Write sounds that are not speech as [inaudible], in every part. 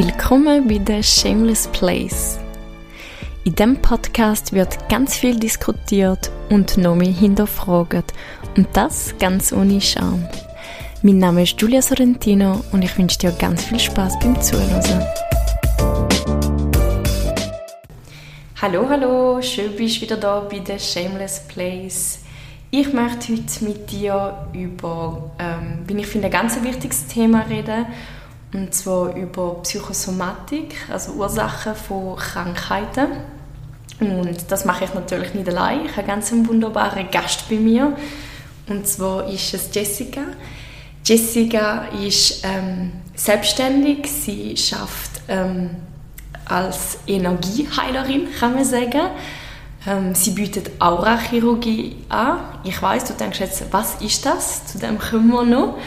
Willkommen bei The Shameless Place. In diesem Podcast wird ganz viel diskutiert und noch mehr hinterfragt. Und das ganz ohne Scham. Mein Name ist Giulia Sorrentino und ich wünsche dir ganz viel Spaß beim Zuhören. Hallo, hallo, schön bist du wieder da bei The Shameless Place. Ich möchte heute mit dir über, ähm, wie ich finde, ein ganz wichtiges Thema reden und zwar über Psychosomatik, also Ursachen von Krankheiten. Und das mache ich natürlich nicht allein. Ich habe ganz einen wunderbaren Gast bei mir. Und zwar ist es Jessica. Jessica ist ähm, selbstständig. Sie schafft ähm, als Energieheilerin, kann man sagen. Ähm, sie bietet Aurachirurgie an. Ich weiß, du denkst jetzt, was ist das? Zu dem kommen wir noch.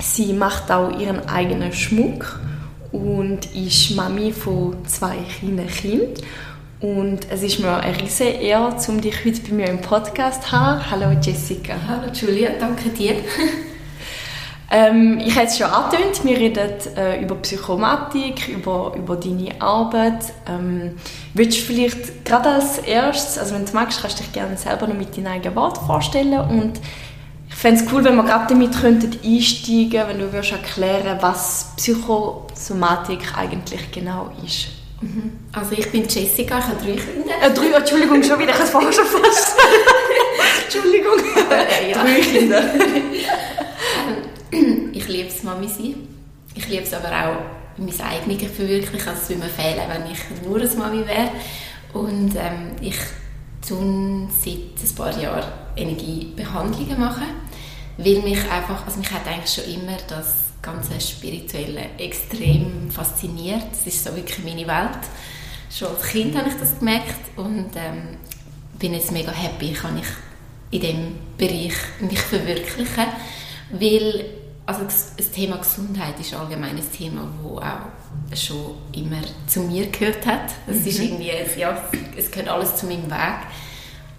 Sie macht auch ihren eigenen Schmuck und ist Mami von zwei kleinen Kindern. Und es ist mir eine riesige Ehre, um dich heute bei mir im Podcast zu haben. Hallo Jessica. Hallo Julia, danke dir. [laughs] ähm, ich habe es schon angetönt, wir reden äh, über Psychomatik, über, über deine Arbeit. Ähm, willst du vielleicht gerade als erstes, also wenn du magst, kannst du dich gerne selber noch mit deinen eigenen Worten vorstellen und ich fände es cool, wenn wir gerade damit könnten einsteigen wenn du würdest erklären was Psychosomatik eigentlich genau ist. Mhm. Also ich bin Jessica, ich habe drei Kinder. Äh, drei, Entschuldigung, schon wieder, ich habe es vorher schon fast [laughs] Entschuldigung. Äh, ja. Drei Kinder. ich liebe es, Mami sein. Ich liebe es aber auch, mein eigenes verwirklichen. Also es würde mir fehlen, wenn ich nur eine Mami wäre. Und ähm, ich tun seit ein paar Jahren Energiebehandlungen machen, weil mich einfach, also mich hat eigentlich schon immer das ganze Spirituelle extrem fasziniert. Es ist so wirklich meine Welt. Schon als Kind habe ich das gemerkt und ähm, bin jetzt mega happy, kann ich in dem Bereich mich verwirklichen, weil also das Thema Gesundheit ist allgemein ein Thema, das auch schon immer zu mir gehört hat. Es mhm. ist irgendwie, ja, es gehört alles zu meinem Weg.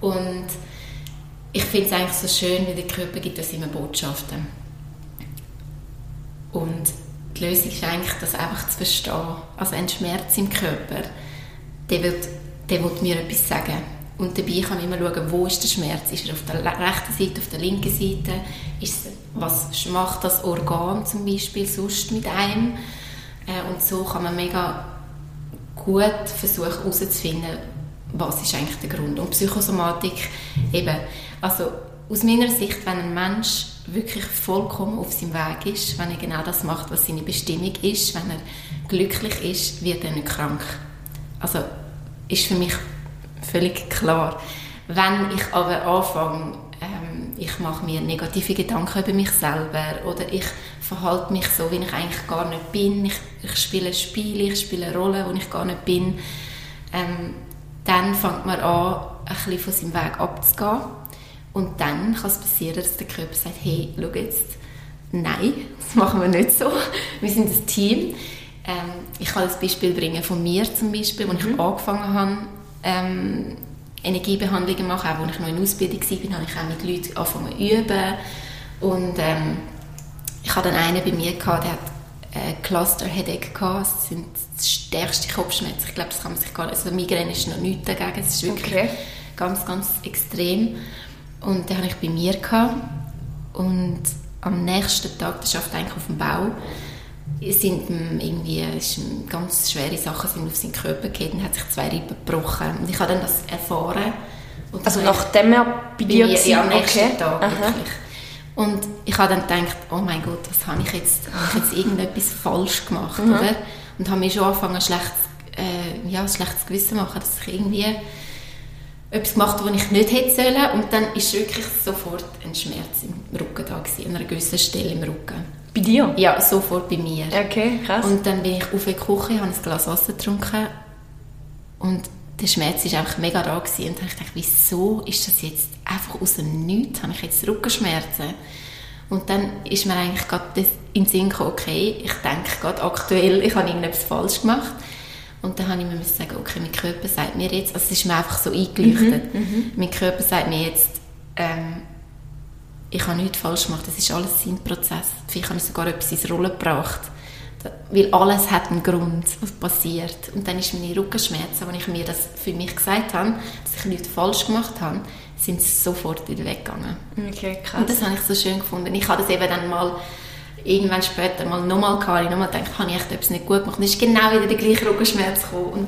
Und ich finde es eigentlich so schön, wie der Körper gibt uns immer Botschaften. Und die Lösung ist eigentlich, das einfach zu verstehen. Also ein Schmerz im Körper, der wird, der wird mir etwas sagen. Und dabei kann ich immer schauen, wo ist der Schmerz? Ist er auf der rechten Seite, auf der linken Seite? Ist, was macht das Organ zum Beispiel sonst mit einem? Äh, und so kann man mega gut versuchen herauszufinden, was ist eigentlich der Grund. Und Psychosomatik eben, also aus meiner Sicht, wenn ein Mensch wirklich vollkommen auf seinem Weg ist, wenn er genau das macht, was seine Bestimmung ist, wenn er glücklich ist, wird er nicht krank. Also ist für mich völlig klar. Wenn ich aber anfange, ähm, ich mache mir negative Gedanken über mich selber oder ich verhalte mich so, wie ich eigentlich gar nicht bin, ich, ich spiele Spiele, ich spiele eine Rolle, wo ich gar nicht bin, ähm, dann fängt man an, ein bisschen von seinem Weg abzugehen. Und dann kann es passieren, dass der Körper sagt, hey, schau jetzt, nein, das machen wir nicht so. Wir sind ein Team. Ähm, ich kann das Beispiel bringen von mir zum Beispiel, als mhm. ich angefangen habe, ähm, Energiebehandlungen zu machen, auch als ich noch in Ausbildung war, habe ich auch mit Leuten angefangen zu üben. Und ähm, ich hatte dann einen bei mir, gehabt, der hat äh, Cluster Headache gehabt. Das sind das stärkste Kopfschmerzen. Ich glaube, das kann man sich gar nicht... Also Migräne ist noch nichts dagegen. Es ist wirklich okay. ganz, ganz extrem. Und den hatte ich bei mir. Gehabt. Und am nächsten Tag, das schafft eigentlich auf dem Bau, sind irgendwie ganz schwere Sachen sind auf seinen Körper gefallen und hat sich zwei Rippen gebrochen. Und ich habe dann das erfahren. also nachdem er bei dir war? Ja, am nächsten okay. Tag wirklich. Und ich habe dann gedacht, oh mein Gott, was habe ich jetzt, habe ich jetzt irgendetwas falsch gemacht, mhm. oder? Und habe mir schon angefangen, ein schlechtes, äh, ja, ein schlechtes Gewissen zu machen, dass ich irgendwie etwas gemacht was ich nicht hätte sollen. Und dann ist wirklich sofort ein Schmerz im Rücken da gewesen, an einer gewissen Stelle im Rücken. Bei dir? Ja, sofort bei mir. Okay, krass. Und dann bin ich auf die Küche, habe ein Glas Wasser getrunken und der Schmerz war einfach mega da gewesen. und dann habe ich gedacht, wieso ist das jetzt einfach aus dem Nichts, habe ich jetzt Rückenschmerzen und dann ist mir eigentlich gerade in den Sinn gekommen, okay, ich denke gerade aktuell, ich habe irgendetwas falsch gemacht und dann habe ich mir sagen, okay, mein Körper sagt mir jetzt, also es ist mir einfach so eingeleuchtet, mhm, mhm, mein Körper sagt mir jetzt, ähm, ich habe nichts falsch gemacht, das ist alles sein Prozess, vielleicht habe ich sogar etwas ins Rollen gebracht, weil alles hat einen Grund, was passiert. Und dann ist meine Rückenschmerzen, als ich mir das für mich gesagt habe, dass ich nichts falsch gemacht habe, sind sofort wieder weggegangen. Okay, krass. Und das habe ich so schön gefunden. Ich habe das eben dann mal irgendwann später mal nochmal gehabt, ich nochmal gedacht, habe ich echt etwas nicht gut gemacht. Es ist genau wieder der gleiche Rückenschmerz gekommen. Und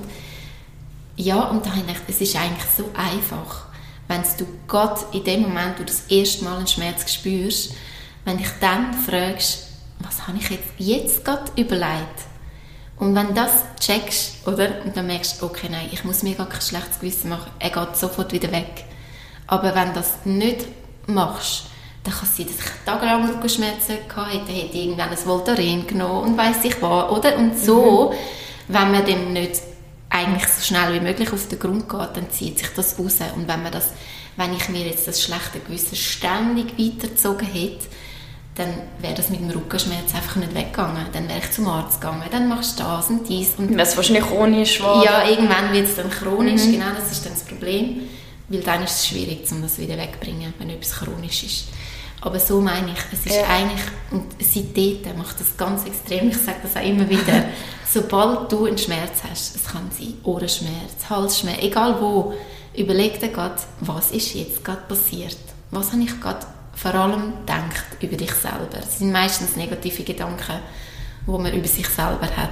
ja, und da habe ich gedacht, es ist eigentlich so einfach, wenn du Gott in dem Moment, wo du das erste Mal einen Schmerz spürst, wenn dich dann fragst, was habe ich jetzt, jetzt gerade überlegt? Und wenn das checkst, oder? Und dann merkst du, okay, nein, ich muss mir gar kein schlechtes Gewissen machen, er geht sofort wieder weg. Aber wenn das nicht machst, dann kann es sein, dass ich tagelang Rückenschmerzen hatte, dann hätte ich irgendwann ein Voltaren genommen und weiss ich was, oder? Und so, mhm. wenn man dem nicht eigentlich so schnell wie möglich auf den Grund geht, dann zieht sich das raus. Und wenn man das, wenn ich mir jetzt das schlechte Gewissen ständig weitergezogen hätte, dann wäre das mit dem Rückenschmerz einfach nicht weggegangen. Dann wäre ich zum Arzt gegangen, dann machst du das und dies. Und wäre es wahrscheinlich chronisch geworden. Ja, irgendwann wird es dann chronisch, mhm. genau, das ist dann das Problem. Weil dann ist es schwierig, um das wieder wegzubringen, wenn etwas chronisch ist. Aber so meine ich, es ist ja. eigentlich, und seitdem macht das ganz extrem, ich sage das auch immer wieder, [laughs] sobald du einen Schmerz hast, es kann sein Ohrenschmerz, Halsschmerz, egal wo, überleg dir gerade, was ist jetzt gerade passiert? Was habe ich gerade vor allem gedacht über dich selber? Es sind meistens negative Gedanken, die man über sich selber hat.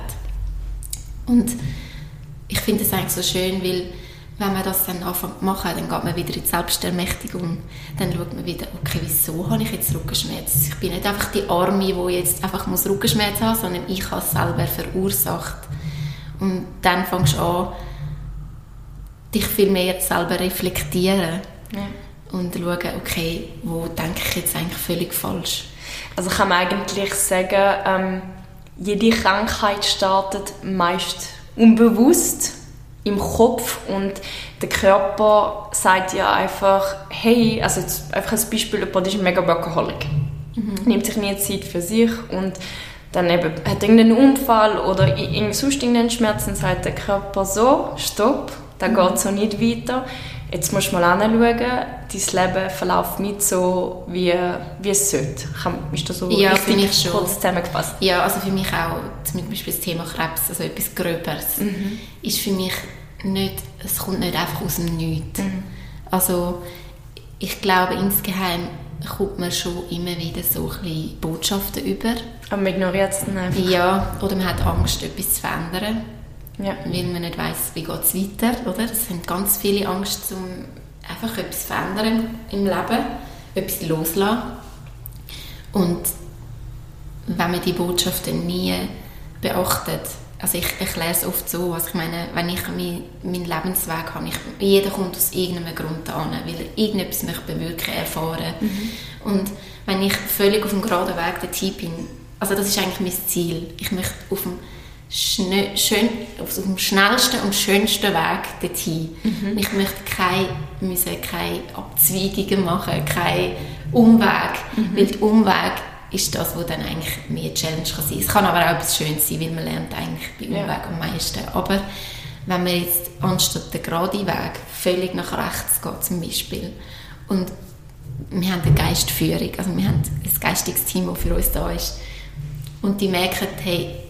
Und ich finde es eigentlich so schön, weil wenn man das dann anfängt zu machen, dann geht man wieder in die Selbstermächtigung. Dann schaut man wieder, okay, wieso habe ich jetzt Rückenschmerzen? Ich bin nicht einfach die Arme, die jetzt einfach muss Rückenschmerzen haben, sondern ich habe es selber verursacht. Und dann fängst du an, dich viel mehr selber reflektieren ja. und schauen, okay, wo denke ich jetzt eigentlich völlig falsch? Also kann man eigentlich sagen, ähm, jede Krankheit startet meist unbewusst im Kopf und der Körper sagt ja einfach, hey, also jetzt einfach als Beispiel, jemand ist ein mega Workaholic, mhm. nimmt sich nie Zeit für sich und dann eben hat irgendeinen Unfall oder irgendwie sonst irgendeinen Schmerz, dann sagt der Körper so, stopp, da mhm. geht so nicht weiter. Jetzt musst du mal anschauen, dein Leben verläuft nicht so, wie, wie es sollte. Ist das so ja, richtig für kurz zusammengefasst? Ja, also für mich auch, zum Beispiel das Thema Krebs, also etwas Gröberes, mhm. ist für mich nicht, es kommt nicht einfach aus dem Nichts. Mhm. Also ich glaube, insgeheim kommt man schon immer wieder so ein bisschen Botschaften über. Aber man ignoriert es dann einfach. Ja, oder man hat Angst, etwas zu verändern. Ja. Weil man nicht weiß, wie geht es weiter, oder? Es haben ganz viele Angst, um einfach etwas verändern im Leben, etwas loszulassen. Und wenn man die Botschaften nie beachtet, also ich erkläre es oft so, also ich meine, wenn ich meinen mein Lebensweg habe, ich, jeder kommt aus irgendeinem Grund an, weil er irgendetwas möchte bewirken, erfahren. Mhm. Und wenn ich völlig auf dem geraden Weg dorthin bin, also das ist eigentlich mein Ziel, ich möchte auf dem, schön, auf dem schnellsten und schönsten Weg dorthin. Mhm. Ich möchte keine, müssen keine Abzweigungen machen, keinen Umweg, mhm. weil der Umweg ist das, was dann eigentlich mehr Challenge kann sein. Es kann aber auch etwas Schönes sein, weil man lernt eigentlich bei Umweg ja. am meisten. Aber wenn man jetzt anstatt den geraden Weg völlig nach rechts geht zum Beispiel und wir haben eine Geistführung, also wir haben ein geistiges Team, das für uns da ist und die merken, hey,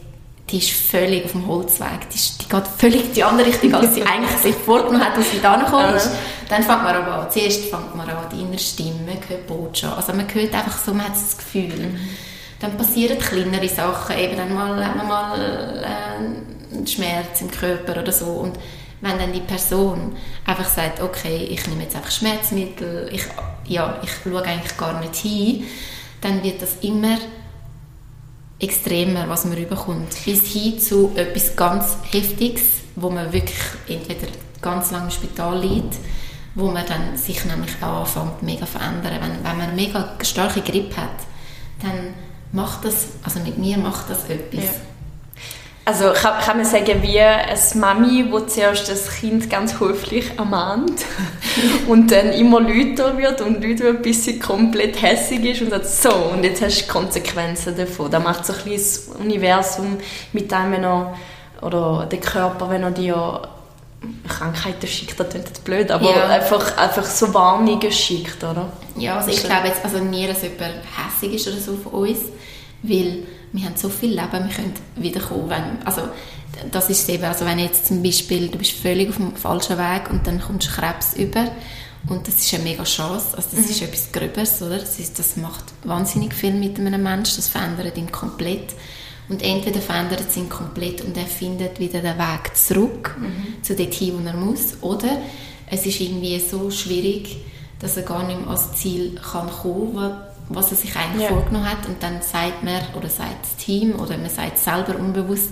die ist völlig auf dem Holzweg. Die, ist, die geht völlig die andere Richtung, als sie [laughs] eigentlich sich vorgenommen hat, als sie da gekommen ist. Dann fängt man aber an. Zuerst fängt man an, die innere Stimme, man hört Botschaft. Also man hört einfach so, man hat das Gefühl. Mhm. Dann passieren kleinere Sachen, eben dann mal, hat man mal äh, einen Schmerz im Körper oder so. Und wenn dann die Person einfach sagt, okay, ich nehme jetzt einfach Schmerzmittel, ich, ja, ich schaue eigentlich gar nicht hin, dann wird das immer extremer, was man überkommt. Bis hin zu etwas ganz Heftiges, wo man wirklich entweder ganz lange im Spital liegt, wo man dann sich nämlich auch anfängt mega verändern. Wenn, wenn man mega starke Grippe hat, dann macht das, also mit mir macht das etwas. Ja. Also kann, kann man sagen, wie eine Mami, die zuerst das Kind ganz höflich ermahnt [laughs] und dann immer lauter wird und lauter wird, bis sie komplett hässig ist und sagt, so, und jetzt hast du Konsequenzen davon. Da macht so ein bisschen das Universum mit einem, wenn er, oder der Körper, wenn er dir Krankheiten schickt, das klingt blöd, aber ja. einfach, einfach so Warnungen schickt, oder? Ja, also ich glaube jetzt also nie, dass jemand hässig ist oder so von uns, weil wir haben so viel Leben, wir können wiederkommen. Wenn, also, das ist eben, also wenn jetzt zum Beispiel, du bist völlig auf dem falschen Weg und dann kommst du Krebs über und das ist eine mega Chance, also das mhm. ist etwas Gröberes, oder? Das, ist, das macht wahnsinnig viel mit einem Menschen, das verändert ihn komplett. Und entweder verändert es ihn komplett und er findet wieder den Weg zurück mhm. zu dorthin, wo er muss, oder es ist irgendwie so schwierig, dass er gar nicht mehr ans Ziel kann kommen was er sich eigentlich ja. vorgenommen hat. Und dann sagt man, oder sagt das Team, oder man sagt selber unbewusst,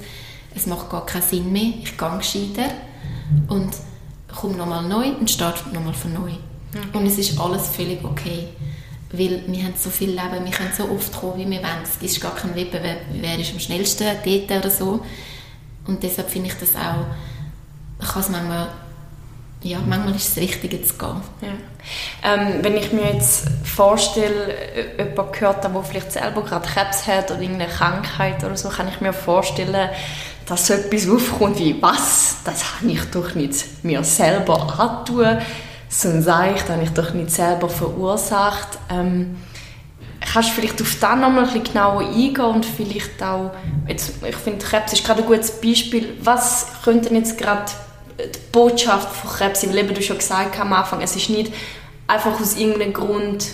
es macht gar keinen Sinn mehr, ich gehe gescheiter und komme nochmal neu und starte nochmal von neu. Okay. Und es ist alles völlig okay. Weil wir haben so viel Leben, wir können so oft kommen, wie wir wollen. Es ist gar kein Wettbewerb, wer ist am schnellsten dort oder so. Und deshalb finde ich das auch, kann es manchmal ja, manchmal ist es richtig, zu gehen. Ja. Ähm, wenn ich mir jetzt vorstelle, jemand gehört der vielleicht selber gerade Krebs hat oder irgendeine Krankheit oder so, kann ich mir vorstellen, dass so etwas aufkommt wie, was, das habe ich doch nicht mir selber antun, sonst sage ich, das habe ich doch nicht selber verursacht. Ähm, kannst du vielleicht auf das nochmal ein bisschen genauer eingehen und vielleicht auch, jetzt, ich finde Krebs ist gerade ein gutes Beispiel, was könnten jetzt gerade die Botschaft von Krebs, weil eben du schon gesagt am Anfang, es ist nicht einfach aus irgendeinem Grund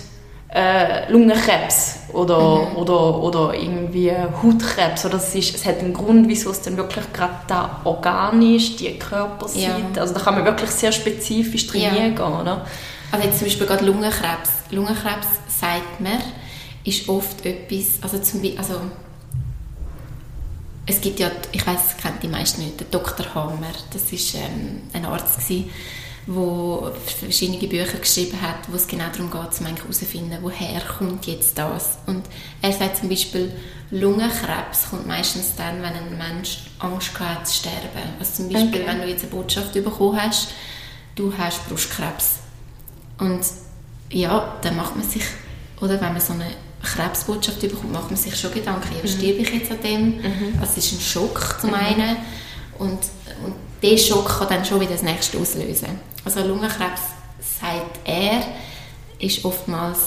äh, Lungenkrebs oder, mhm. oder, oder irgendwie Hautkrebs. Oder es, ist, es hat einen Grund, wieso es dann wirklich gerade da organisch, die Körperseite, ja. also da kann man wirklich sehr spezifisch trainieren ja. gehen, oder? Also jetzt zum Beispiel gerade Lungenkrebs. Lungenkrebs, sagt man, ist oft etwas, also zum Beispiel, also es gibt ja, ich weiß, das kennt die meisten nicht, Dr. Hammer, das ist ähm, ein Arzt gewesen, der verschiedene Bücher geschrieben hat, wo es genau darum geht, um herauszufinden, woher kommt jetzt das. Und er sagt zum Beispiel, Lungenkrebs kommt meistens dann, wenn ein Mensch Angst hat zu sterben. Also zum Beispiel, okay. wenn du jetzt eine Botschaft bekommen hast, du hast Brustkrebs. Und ja, dann macht man sich, oder wenn man so eine Krebsbotschaft bekommt, macht man sich schon Gedanken, ja, sterbe ich jetzt an dem? Mhm. Also es ist ein Schock zum mhm. einen und, und dieser Schock kann dann schon wieder das nächste auslösen. Also Lungenkrebs, sagt er, ist oftmals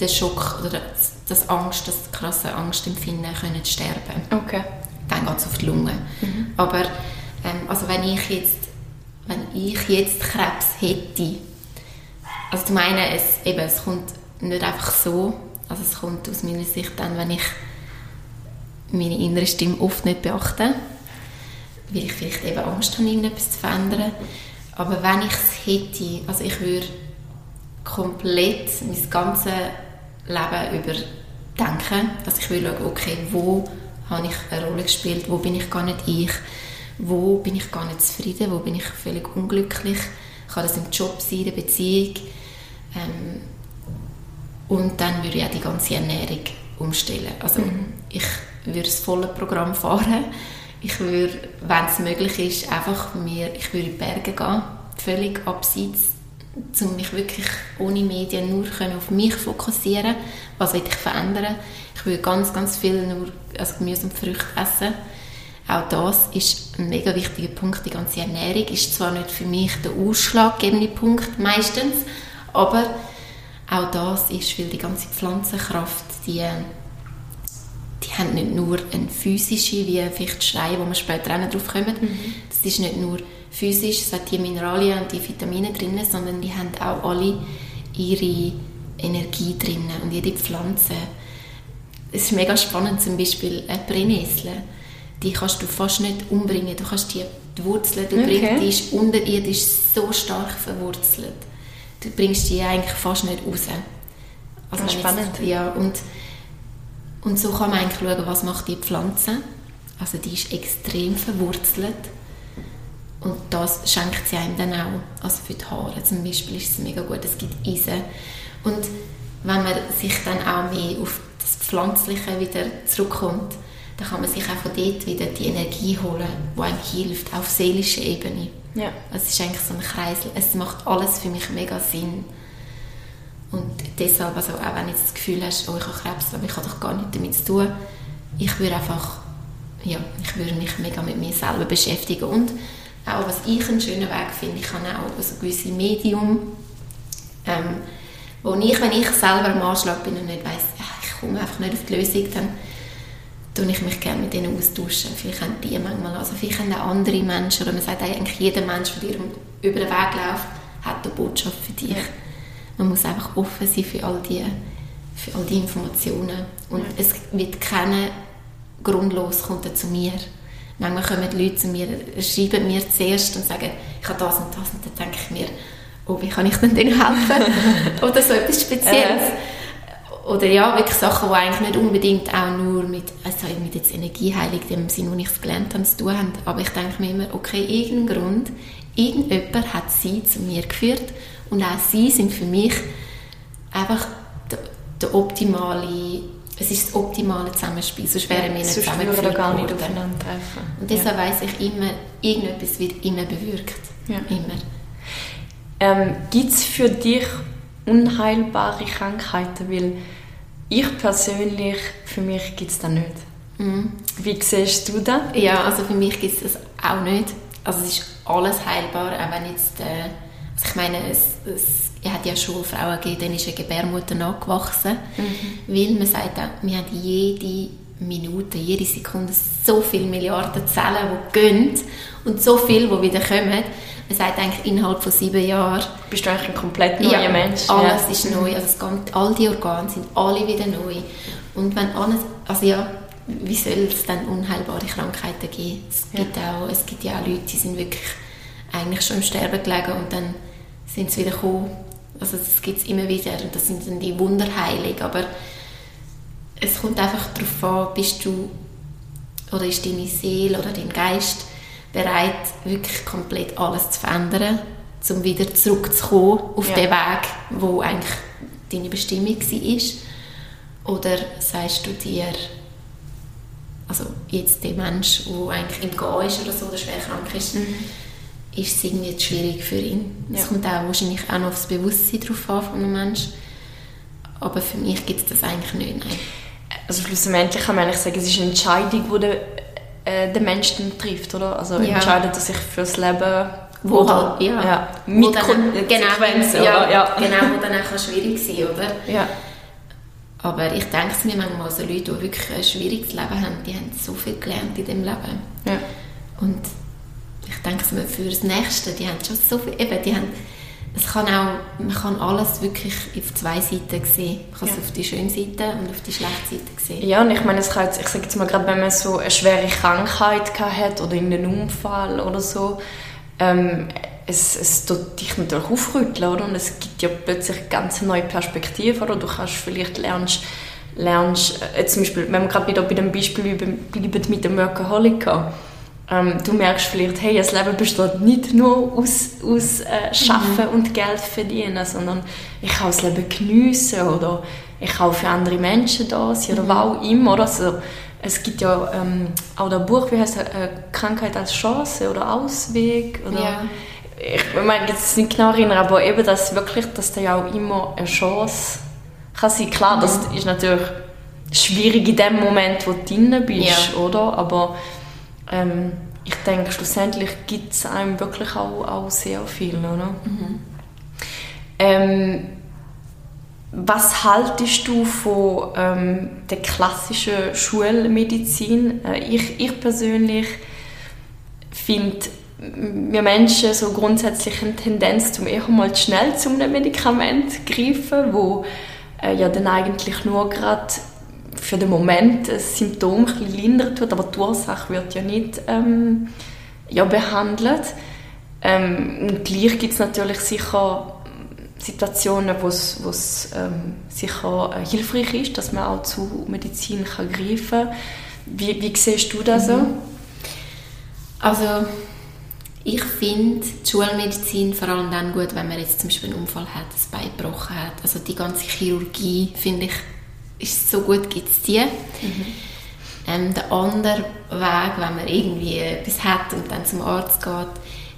der Schock oder das Angst, das krasse Angstempfinden können zu sterben. Okay. Dann geht es auf die Lunge. Mhm. Aber ähm, also wenn ich jetzt wenn ich jetzt Krebs hätte, also zum einen, es, eben, es kommt nicht einfach so. Also es kommt aus meiner Sicht dann, wenn ich meine innere Stimme oft nicht beachte, weil ich vielleicht eben Angst habe, irgendetwas zu verändern. Aber wenn ich es hätte, also ich würde komplett mein ganzes Leben überdenken, dass ich würde schauen, okay, wo habe ich eine Rolle gespielt, wo bin ich gar nicht ich, wo bin ich gar nicht zufrieden, wo bin ich völlig unglücklich, kann das im Job sein, in der Beziehung, ähm, und dann würde ich auch die ganze Ernährung umstellen. Also mhm. ich würde das volle Programm [laughs] fahren. Ich würde, wenn es möglich ist, einfach mir, ich würde in die Berge gehen, völlig abseits, um mich wirklich ohne Medien nur auf mich fokussieren. Was will ich verändern? Ich würde ganz, ganz viel nur also Gemüse und Früchte essen. Auch das ist ein mega wichtiger Punkt. Die ganze Ernährung ist zwar nicht für mich der ausschlaggebende Punkt meistens, aber auch das ist, weil die ganze Pflanzenkraft, die, die haben nicht nur eine physische, wie vielleicht Steine, wo wir später auch drauf kommen, mhm. das ist nicht nur physisch, es hat die Mineralien und die Vitamine drin, sondern die haben auch alle ihre Energie drin und jede Pflanze. Es ist mega spannend, zum Beispiel eine Brennnessel, die kannst du fast nicht umbringen, du kannst die, die Wurzeln, die, okay. bringt, die ist unterirdisch so stark verwurzelt du bringst die eigentlich fast nicht raus. Also spannend. Jetzt, ja, und, und so kann man eigentlich schauen, was macht die Pflanze. Also die ist extrem verwurzelt und das schenkt sie einem dann auch. Also für die Haare zum Beispiel ist es mega gut, es gibt Eisen. Und wenn man sich dann auch mehr auf das Pflanzliche wieder zurückkommt, dann kann man sich auch von dort wieder die Energie holen, die einem hilft, auf seelischer Ebene. Ja. Es ist eigentlich so ein Kreisel. Es macht alles für mich mega Sinn. Und deshalb, also auch wenn du das Gefühl hast, oh, ich habe Krebs, aber ich habe doch gar nichts damit zu tun, ich würde einfach, ja, ich würde mich mega mit mir selber beschäftigen. Und auch, was ich einen schönen Weg finde, ich habe auch so ein gewisses Medium, ähm, wo ich, wenn ich selber am Anschlag bin und nicht weiss, ich ich komme einfach nicht auf die Lösung, dann tue ich mich gerne mit ihnen austauschen. Vielleicht haben die manchmal, also vielleicht haben auch andere Menschen, oder man sagt eigentlich, jeder Mensch, der dir über den Weg läuft, hat eine Botschaft für dich. Man muss einfach offen sein für all die, für all die Informationen. Und ja. es wird keine grundlos kommt zu mir. Manchmal kommen die Leute zu mir, schreiben mir zuerst und sagen, ich habe das und das. Und dann denke ich mir, oh, wie kann ich denn denen helfen? [laughs] Oder so etwas Spezielles. Oder ja, wirklich Sachen, die eigentlich nicht unbedingt auch nur mit, also mit jetzt Energieheilung, dem Sinn, wo ich es gelernt habe, zu tun haben. Aber ich denke mir immer, okay, irgendein Grund, irgendjemand hat sie zu mir geführt und auch sie sind für mich einfach der, der optimale es ist das optimale Zusammenspiel, sonst wären wir nicht zusammengeführt gar nicht aufeinander Und deshalb ja. weiss ich immer, irgendetwas wird immer bewirkt. Ja. Immer. Ähm, Gibt es für dich unheilbare Krankheiten? Weil ich persönlich, für mich gibt es das nicht. Mhm. Wie siehst du das? Ja, also für mich gibt es das auch nicht. Also es ist alles heilbar, auch wenn jetzt... Äh, also ich meine, es, es ich hatte ja schon Frauen gegeben, denen ist eine Gebärmutter nachgewachsen, mhm. weil man sagt auch, wir haben jede Minute, jede Sekunde so viele Milliarden Zellen, die gehen und so viele, die wieder kommen. Man sagt eigentlich, innerhalb von sieben Jahren... Bist du eigentlich ein komplett neuer ja, Mensch? alles ja. ist neu. Also geht, all die Organe sind alle wieder neu. Und wenn alles... Also ja, wie soll es dann unheilbare Krankheiten geben? Es, ja. gibt auch, es gibt ja auch Leute, die sind wirklich eigentlich schon im Sterben gelegen und dann sind sie wieder gekommen also das gibt es immer wieder und das sind dann die Wunderheilig, aber es kommt einfach darauf an, bist du oder ist deine Seele oder dein Geist bereit, wirklich komplett alles zu verändern, um wieder zurückzukommen auf ja. den Weg, wo eigentlich deine Bestimmung war? Oder sagst du dir, also jetzt der Mensch, der eigentlich im Gehen ist oder so, der schwer krank ist, mhm ist es irgendwie schwierig für ihn. Es ja. kommt auch wahrscheinlich auch noch aufs Bewusstsein drauf an von einem Menschen. Aber für mich gibt es das eigentlich nicht, nein. Also schlussendlich kann man eigentlich sagen, es ist eine Entscheidung, die der, äh, der Mensch dann trifft, oder? Also ja. entscheidet er sich fürs Leben wo, wo halt, ja, ja, mit wo dann, genau, ja, ja, genau, wo dann auch schwierig sein oder? Ja. Aber ich denke es mir manchmal, so Leute, die wirklich ein schwieriges Leben haben, die haben so viel gelernt in dem Leben. Ja. Und ich denke für das Nächste, die haben schon so viel, eben, die haben, es kann auch, man kann alles wirklich auf zwei Seiten sehen. Man kann ja. es auf die schöne Seite und auf die schlechte Seite sehen. Ja, und ich meine, es kann jetzt, ich sage jetzt mal gerade, wenn man so eine schwere Krankheit hat oder in einen Unfall oder so, ähm, es, es tut dich natürlich aufrütteln, oder? Und es gibt ja plötzlich eine ganz neue Perspektive, oder? Du kannst vielleicht lernst, lernst äh, zum Beispiel, wenn wir gerade wieder bei dem Beispiel bleiben mit dem Workaholiker, ähm, du merkst vielleicht, hey, das Leben besteht nicht nur aus, aus äh, Schaffen mhm. und Geld verdienen, sondern ich kann das Leben geniessen oder ich kann für andere Menschen da sein oder mhm. was auch immer. Oder? Also, es gibt ja ähm, auch das Buch, wie heißt es, äh, Krankheit als Chance oder Ausweg. Oder ja. Ich meine jetzt nicht genau erinnern, aber eben, dass wirklich, dass da ja auch immer eine Chance kann sein. Klar, mhm. das ist natürlich schwierig in dem Moment, wo du drin bist, ja. oder? Aber ähm, ich denke, schlussendlich gibt es einem wirklich auch, auch sehr viel. Oder? Mhm. Ähm, was haltest du von ähm, der klassischen Schulmedizin? Äh, ich, ich persönlich finde, wir Menschen so grundsätzlich eine Tendenz, zum eher mal schnell zu einem Medikament greifen, wo äh, ja dann eigentlich nur gerade für den Moment das Symptom ein lindern tut, aber die Ursache wird ja nicht ähm, ja, behandelt. Ähm, und gleich gibt es natürlich sicher Situationen, wo es ähm, sicher äh, hilfreich ist, dass man auch zu Medizin kann greifen kann. Wie, wie siehst du das so? Mhm. Also ich finde die Schulmedizin vor allem dann gut, wenn man jetzt zum Beispiel einen Unfall hat, das Bein gebrochen hat. Also die ganze Chirurgie finde ich ist so gut gibt es die. Mhm. Ähm, der andere Weg, wenn man irgendwie etwas hat und dann zum Arzt geht,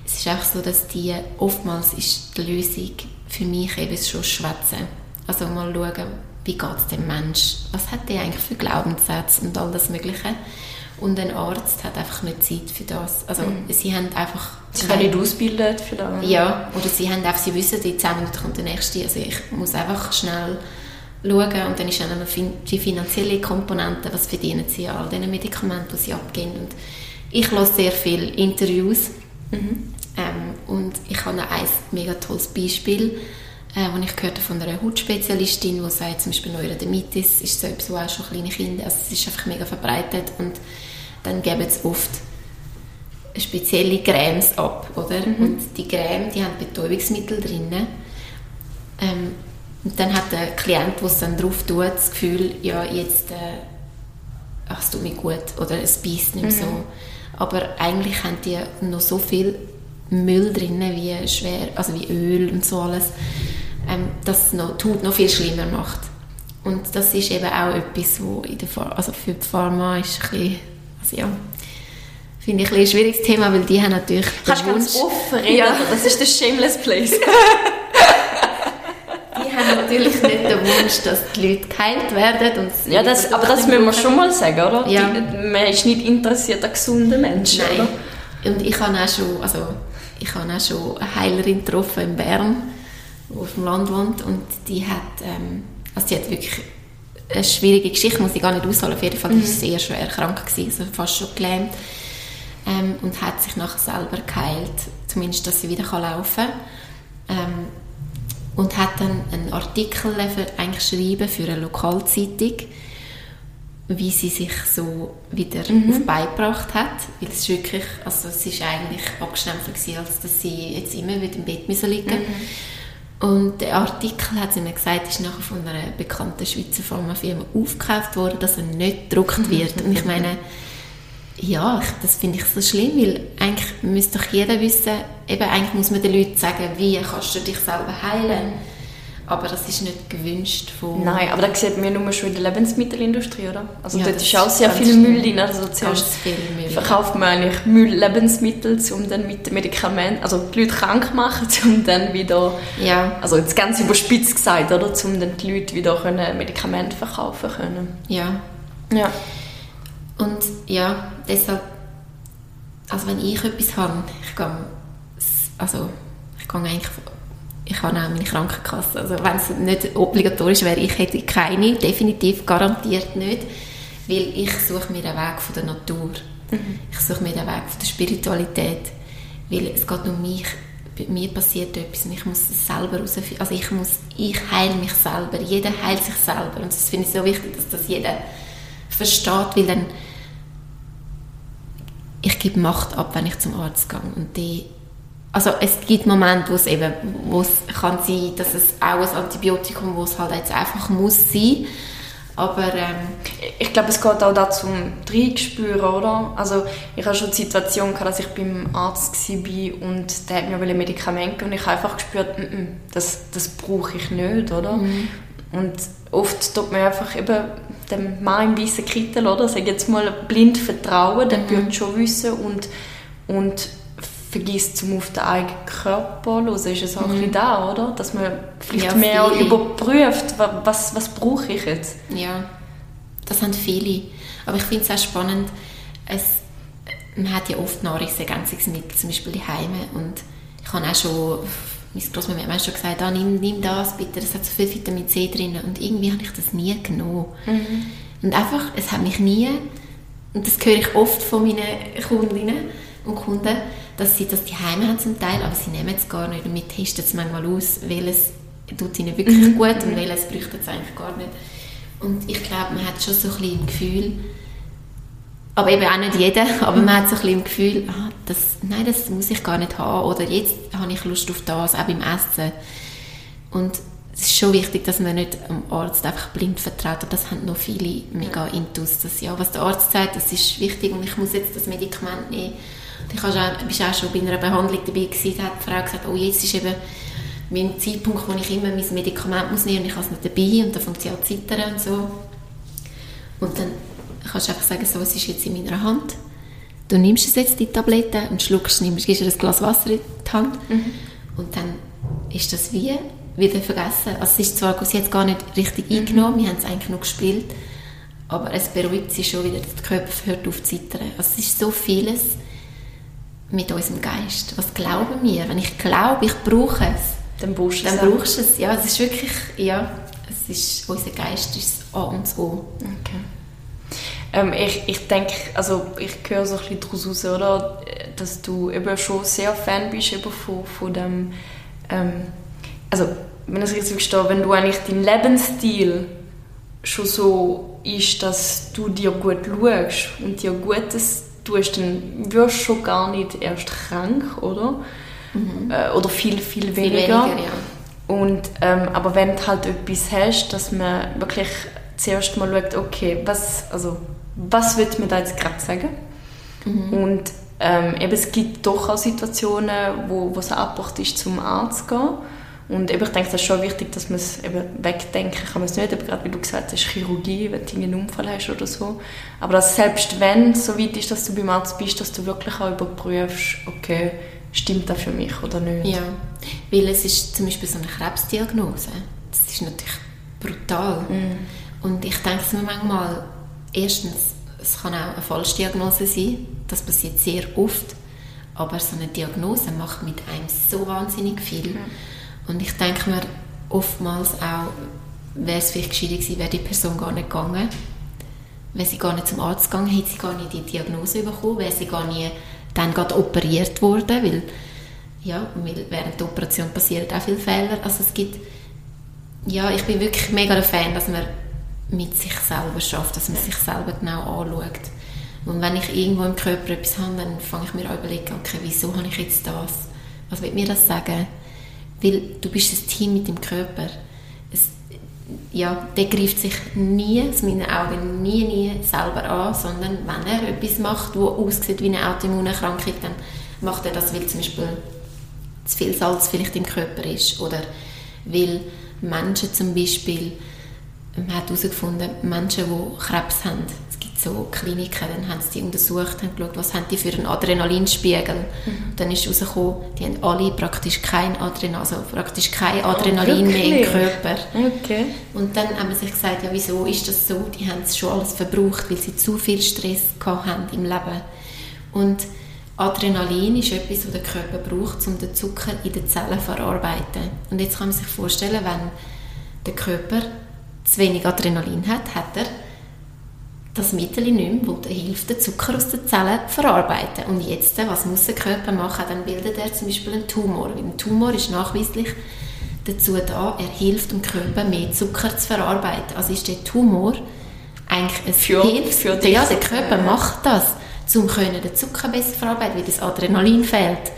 es ist auch so, dass die oftmals ist die Lösung für mich eben schon schwätzen. Also mal schauen, wie geht es dem Mensch, was hat der eigentlich für Glaubenssätze und all das Mögliche. Und ein Arzt hat einfach nicht Zeit für das. Also mhm. sie haben einfach... Sie können nicht ausbilden für das. Ja, oder sie haben einfach, sie wissen, in 10 Minuten kommt der Nächste. Also ich muss einfach schnell schauen und dann ist auch noch die finanzielle Komponente, was verdienen sie an all diesen Medikamenten, die sie abgeben. Und ich lasse sehr viele Interviews mhm. ähm, und ich habe noch ein mega tolles Beispiel, äh, wo ich gehört von einer Hautspezialistin, die sagt, zum Beispiel Neurodermitis ist so etwas, wo auch schon kleine Kinder, also es ist einfach mega verbreitet und dann geben sie oft spezielle Cremes ab, oder? Mhm. Und die Creme, die haben Betäubungsmittel drin. Ähm, und dann hat der Klient, der es dann drauf tut, das Gefühl, ja, jetzt, äh, ach, es tut mir gut oder es beißt nicht mhm. so. Aber eigentlich haben die noch so viel Müll drin, wie schwer, also wie Öl und so alles, ähm, dass es noch, tut noch viel schlimmer macht. Und das ist eben auch etwas, wo in der also für die Pharma ist ein bisschen, also ja, finde ich ein, schwieriges Thema, weil die haben natürlich Kannst du ganz offen reden, ja. das ist der Shameless Place. [laughs] haben natürlich nicht den Wunsch, dass die Leute geheilt werden. Und ja, das, aber das müssen wir schon mal sagen, oder? Ja. Die, man ist nicht interessiert an gesunden Menschen, Nein. Oder? Und ich habe auch schon, also, ich habe auch schon eine Heilerin getroffen in Bern, die auf dem Land wohnt und die hat, ähm, also die hat wirklich eine schwierige Geschichte, muss ich gar nicht ausholen, auf jeden Fall, die mhm. war sehr schwer krank, gewesen, also fast schon gelähmt ähm, und hat sich nachher selber geheilt, zumindest, dass sie wieder laufen kann. Ähm, und hat dann einen Artikel eigentlich schreiben für eine Lokalzeitung, wie sie sich so wieder mhm. auf beigebracht hat, weil es wirklich, also es ist eigentlich abgestempelt als dass sie jetzt immer wieder im Bett müssen liegen mhm. und der Artikel, hat sie mir gesagt, ist nachher von einer bekannten Schweizer Pharmafirma aufgekauft worden, dass er nicht gedruckt [laughs] wird. Und ich meine, ja, das finde ich so schlimm, weil eigentlich müsste doch jeder wissen, eben eigentlich muss man den Leuten sagen, wie kannst du dich selber heilen. Aber das ist nicht gewünscht von... Nein, aber das sieht man ja nur schon in der Lebensmittelindustrie, oder? Also ja, dort ist auch sehr viel Müll drin. Also zuerst Müll, verkauft man eigentlich Müll, Lebensmittel, um dann mit Medikamenten, also die Leute krank machen, [laughs] um dann wieder... Ja. Also jetzt ganz überspitzt gesagt, oder? Um dann die Leute wieder können Medikamente verkaufen können. Ja. Ja. Und ja, deshalb, also wenn ich etwas habe, ich gehe, also ich gehe eigentlich, ich habe auch meine Krankenkasse, also wenn es nicht obligatorisch wäre, ich hätte keine, definitiv, garantiert nicht, weil ich suche mir den Weg von der Natur. Mhm. Ich suche mir den Weg von der Spiritualität, weil es geht um mich, bei mir passiert etwas und ich muss es selber herausfinden. Also ich muss, ich heile mich selber, jeder heilt sich selber und das finde ich so wichtig, dass das jeder versteht, weil dann ich gebe Macht ab, wenn ich zum Arzt gehe und die also es gibt Momente, wo es eben wo es kann sein, dass es auch ein Antibiotikum, wo es halt jetzt einfach muss sein, aber ähm, ich glaube, es geht auch dazu Reingespüren, oder? Also ich hatte schon die Situation, gehabt, dass ich beim Arzt war und der hat mir Medikamente und ich habe einfach gespürt, mm -mm, das, das brauche ich nicht, oder? Mhm. Und oft tut man einfach eben dem Mann im weißen Kittel, oder? Sag jetzt mal blind vertrauen, der mhm. wird schon wissen und, und vergisst zum auf den eigenen Körper hören, ist es auch mhm. ein da, oder? Dass man vielleicht ja, mehr viele. überprüft, was, was brauche ich jetzt. Ja, das haben viele. Aber ich finde es auch spannend, es, man hat ja oft Nahrungsergänzungsmittel, zum Beispiel die Heime und ich habe auch schon meine Großmama hat mir schon gesagt, ah, nimm, nimm das bitte, das hat so viel Vitamin C drin. Und irgendwie habe ich das nie genommen. Mhm. Und einfach, es hat mich nie, und das höre ich oft von meinen Kundinnen und Kunden, dass sie das die Heime haben zum Teil, aber sie nehmen es gar nicht und wir testen es manchmal aus, welches tut ihnen wirklich mhm. gut und mhm. welches bräuchte es eigentlich gar nicht. Und ich glaube, man hat schon so ein bisschen ein Gefühl, aber eben auch nicht jeder, [laughs] aber man hat so ein bisschen im Gefühl, ah, das, nein, das muss ich gar nicht haben oder jetzt habe ich Lust auf das, auch beim Essen. Und es ist schon wichtig, dass man nicht dem Arzt einfach blind vertraut. Und das haben noch viele mega intus, dass ja, was der Arzt sagt, das ist wichtig und ich muss jetzt das Medikament nehmen. Und ich war auch schon bei einer Behandlung dabei gewesen, da hat die Frau gesagt, oh, jetzt ist eben mein Zeitpunkt, wo ich immer mein Medikament muss nehmen und ich habe es nicht dabei und dann fängt sie an zu zittern und so. Und dann kannst du einfach sagen, so, es ist jetzt in meiner Hand. Du nimmst es jetzt, die Tablette, und schluckst, nimmst, gibst dir ein Glas Wasser in die Hand. Mhm. Und dann ist das wie wieder vergessen. Also es ist zwar, sie hat es gar nicht richtig mhm. eingenommen, wir haben es eigentlich noch gespielt, aber es beruhigt sich schon wieder, der Körper hört auf zu zittern. Also es ist so vieles mit unserem Geist. Was glauben wir? Wenn ich glaube, ich brauche es, dann brauchst du es. Dann brauchst es. Ja, es ist wirklich, ja, es ist, unser Geist ist A und O. Okay. Ähm, ich, ich denke, also ich höre so ein bisschen daraus raus, oder? Dass du eben schon sehr Fan bist eben von, von dem, ähm, also wenn ich es richtig verstehe, wenn du eigentlich deinen Lebensstil schon so ist, dass du dir gut schaust und dir Gutes tust, dann wirst du schon gar nicht erst krank, oder? Mhm. Äh, oder viel, viel weniger. Viel weniger ja. Und, ähm, aber wenn du halt etwas hast, dass man wirklich zuerst mal schaut, okay, was, also, was will mir da jetzt gerade sagen? Mhm. Und ähm, eben, es gibt doch auch Situationen, wo, wo es angebracht ist, zum Arzt zu gehen. Und eben, ich denke, das ist schon wichtig, dass man es eben wegdenken kann. Man es nicht, aber gerade wie du gesagt hast, Chirurgie, wenn du einen Unfall hast oder so. Aber dass selbst wenn es so weit ist, dass du beim Arzt bist, dass du wirklich auch überprüfst, okay, stimmt das für mich oder nicht. Ja, weil es ist zum Beispiel so eine Krebsdiagnose. Das ist natürlich brutal. Mm. Und ich denke mir manchmal, erstens, es kann auch eine Falschdiagnose sein. Das passiert sehr oft. Aber so eine Diagnose macht mit einem so wahnsinnig viel. Ja. Und ich denke mir oftmals auch, wäre es vielleicht gescheiter gewesen, wäre die Person gar nicht gegangen. Wäre sie gar nicht zum Arzt gegangen, hätte sie gar nicht die Diagnose bekommen, wäre sie gar nicht dann gerade operiert worden, weil ja, während der Operation passieren auch viele Fehler. Also es gibt, ja, ich bin wirklich mega ein Fan, dass man mit sich selber schafft, dass man sich selber genau anschaut. Und wenn ich irgendwo im Körper etwas habe, dann fange ich mir an überlegen, okay, wieso habe ich jetzt das? Was will mir das sagen? Weil du bist ein Team mit dem Körper. Es, ja, der greift sich nie, aus meinen Augen, nie, nie selber an, sondern wenn er etwas macht, das aussieht wie eine Autoimmunerkrankung, dann macht er das, weil zum Beispiel zu viel Salz vielleicht im Körper ist oder weil Menschen zum Beispiel, man hat herausgefunden, Menschen, die Krebs haben, so Kliniken, dann haben sie die untersucht, haben geschaut, was haben die für einen Adrenalinspiegel. Mhm. Dann ist herausgekommen, die haben alle praktisch kein Adrenalin, also praktisch kein oh, Adrenalin oh, mehr im Körper. Okay. Und dann haben wir sich gesagt, ja wieso ist das so? Die haben es schon alles verbraucht, weil sie zu viel Stress haben im Leben. Und Adrenalin ist etwas, das der Körper braucht, um den Zucker in den Zellen zu verarbeiten. Und jetzt kann man sich vorstellen, wenn der Körper zu wenig Adrenalin hat, hat er das Mittel nicht mehr, das hilft, den Zucker aus den Zellen zu verarbeiten. Und jetzt, was muss der Körper machen? Dann bildet er zum Beispiel einen Tumor. ein Tumor ist nachweislich dazu da, er hilft dem Körper, mehr Zucker zu verarbeiten. Also ist der Tumor eigentlich ein für, Hilf für dich. Ja, der Körper macht das, um den Zucker besser zu verarbeiten, weil das Adrenalin fehlt.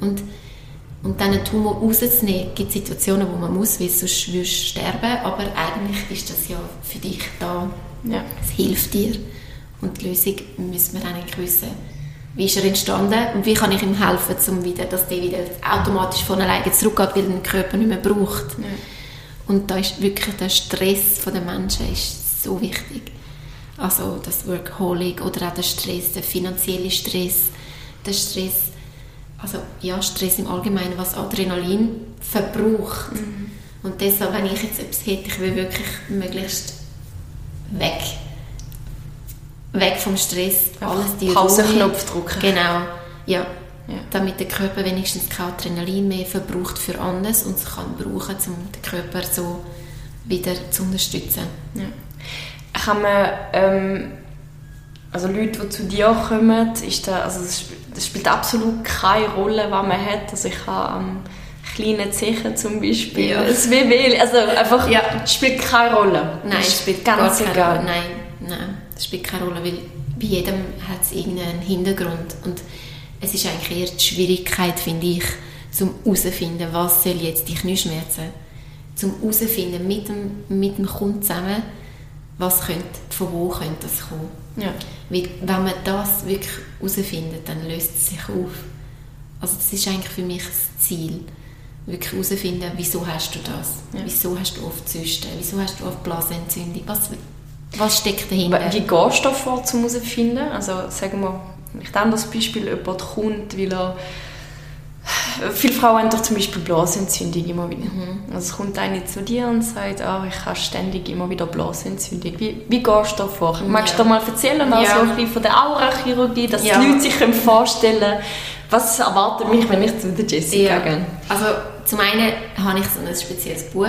Und und dann einen Tumor rauszunehmen, gibt Situationen, wo man muss, weil sonst wirst du sterben, aber eigentlich ist das ja für dich da ja. Es hilft dir. Und die Lösung müssen wir eigentlich wissen. Wie ist er entstanden und wie kann ich ihm helfen, um wieder, dass der wieder automatisch von alleine zurückgeht, weil er den Körper nicht mehr braucht. Ja. Und da ist wirklich der Stress der Menschen ist so wichtig. Also das Workaholic oder auch der Stress, der finanzielle Stress, der Stress, also ja, Stress im Allgemeinen, was Adrenalin verbraucht. Mhm. Und deshalb, wenn ich jetzt etwas hätte, ich will wirklich möglichst weg. Weg vom Stress, alles die Pausenknopf drücken. Genau, ja. ja. Damit der Körper wenigstens kein Adrenalin mehr verbraucht für alles und es kann brauchen, um den Körper so wieder zu unterstützen. Ja. Kann man, ähm, also Leute, die zu dir kommen, ist da, also das spielt absolut keine Rolle, was man hat. Also ich habe am kleinen Zechen zum Beispiel. Ja. Das WW, also einfach, ja. spielt keine Rolle. Nein, es spielt ganz keine Rolle. Nein, nein, das spielt keine Rolle, weil bei jedem hat es irgendeinen Hintergrund und es ist eigentlich eher die Schwierigkeit, finde ich, zum herauszufinden, was soll jetzt die Knieschmerzen, zum herauszufinden mit dem, mit dem Kunden zusammen, was könnte, von wo könnte das kommen. Ja. Weil wenn man das wirklich herausfindet, dann löst es sich auf. Also das ist eigentlich für mich das Ziel wirklich herausfinden, wieso hast du das? Ja. Wieso hast du oft Zysten? Wieso hast du oft Blasenentzündung? Was, was steckt dahinter? Wie gehst du vor, um herauszufinden? Also sagen wir, ich nehme das Beispiel, jemand kommt, weil er Viele Frauen haben doch zum Beispiel Blasenentzündung immer wieder. Mhm. Also es kommt eine zu dir und sagt, oh, ich habe ständig immer wieder Blasenentzündung. Wie, wie gehst du da vor? Magst du da mal erzählen, also ja. ein bisschen von der Aurachirurgie, dass ja. die Leute sich vorstellen können, was erwartet mich, wenn ich zu der Jessica ja. gehe? Also zum einen habe ich so ein spezielles Buch,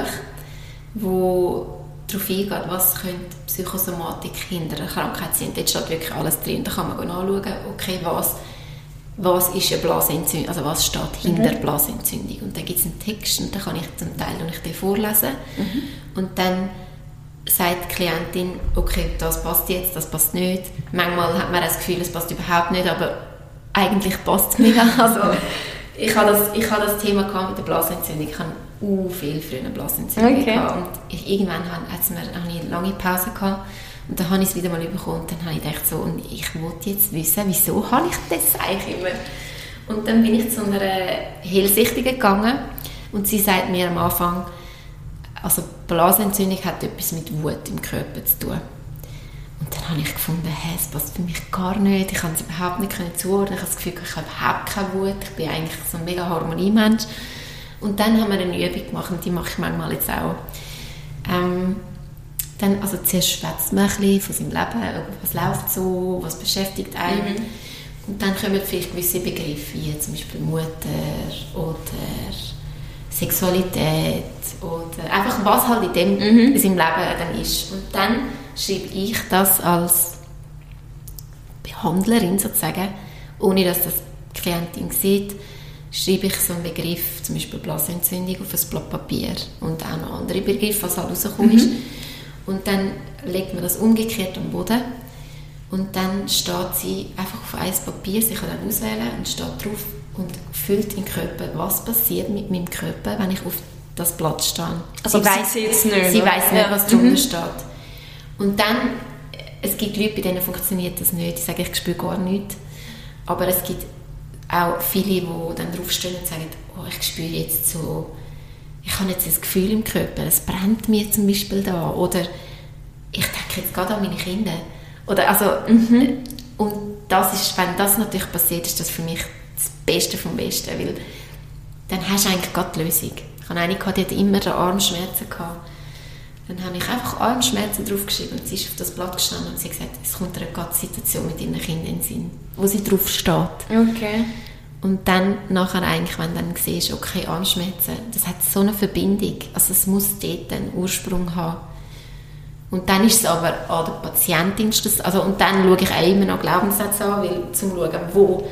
wo darauf eingeht, was könnte Psychosomatik hinter einer Krankheit sein. Dort steht wirklich alles drin. Da kann man anschauen, okay, was, was ist eine Blasenentzündung, also was steht hinter mhm. Blasenentzündung. Und dann gibt es einen Text und dann kann ich zum Teil und ich den vorlesen. Mhm. Und dann sagt die Klientin, okay, das passt jetzt, das passt nicht. Manchmal hat man das Gefühl, es passt überhaupt nicht, aber eigentlich passt es mega. Also, ich habe das, ich habe das Thema mit der Blasenentzündung. Ich habe uh, viel früher eine Blasenentzündung okay. gehabt. Und ich, irgendwann habe, habe ich eine lange Pause gehabt. Und dann habe ich es wieder mal bekommen und dann habe ich gedacht so, und ich wollte jetzt wissen, wieso habe ich das eigentlich immer? Und dann bin ich zu einer Hellsichtigen gegangen und sie sagt mir am Anfang, also Blasenentzündung hat etwas mit Wut im Körper zu tun. Und dann habe ich gefunden, hey, es passt für mich gar nicht, ich kann es überhaupt nicht zuordnen, ich habe das Gefühl, ich habe überhaupt keine Wut, ich bin eigentlich so ein mega Harmoniemensch. Und dann haben wir eine Übung gemacht, und die mache ich manchmal jetzt auch. Ähm, dann, also zuerst schwätzt man ein bisschen von seinem Leben, was läuft so, was beschäftigt einen. Mhm. Und dann kommen vielleicht gewisse Begriffe, wie zum Beispiel Mutter oder Sexualität oder einfach was halt in, dem, mhm. in seinem Leben dann ist. Und dann schreibe ich das als Behandlerin sozusagen, ohne dass das die Klientin sieht, schreibe ich so einen Begriff, zum Beispiel Blasenentzündung, auf ein Blatt Papier und auch noch andere Begriffe, was halt rausgekommen mhm. Und dann legt man das umgekehrt am Boden und dann steht sie einfach auf ein Papier, sie kann dann auswählen und steht drauf und fühlt im Körper, was passiert mit meinem Körper, wenn ich auf das Blatt stehe. Also sie weiß jetzt nicht. Sie weiß nicht, was drunter mhm. steht. Und dann, es gibt Leute, bei denen funktioniert das nicht. Die sagen, ich spüre gar nichts. Aber es gibt auch viele, die dann draufstehen und sagen, oh, ich spüre jetzt so, ich habe jetzt das Gefühl im Körper, es brennt mir zum Beispiel da. Oder ich denke jetzt gerade an meine Kinder. Oder also, mhm. und das ist, wenn das natürlich passiert, ist das für mich das Beste vom Besten, weil dann hast du eigentlich gerade die Lösung. Ich habe eine, die hatte immer Armschmerzen. Gehabt. Dann habe ich einfach Armschmerzen draufgeschrieben und sie ist auf das Blatt gestanden und sie hat gesagt, es kommt eine gerade Situation mit ihren Kindern in den Sinn, wo sie drauf steht. Okay. Und dann nachher eigentlich, wenn du dann siehst, okay, Armschmerzen, das hat so eine Verbindung, also es muss dort einen Ursprung haben. Und dann ist es aber an der Patientin, also und dann schaue ich auch immer noch Glaubenssätze an, weil, um zu schauen, wo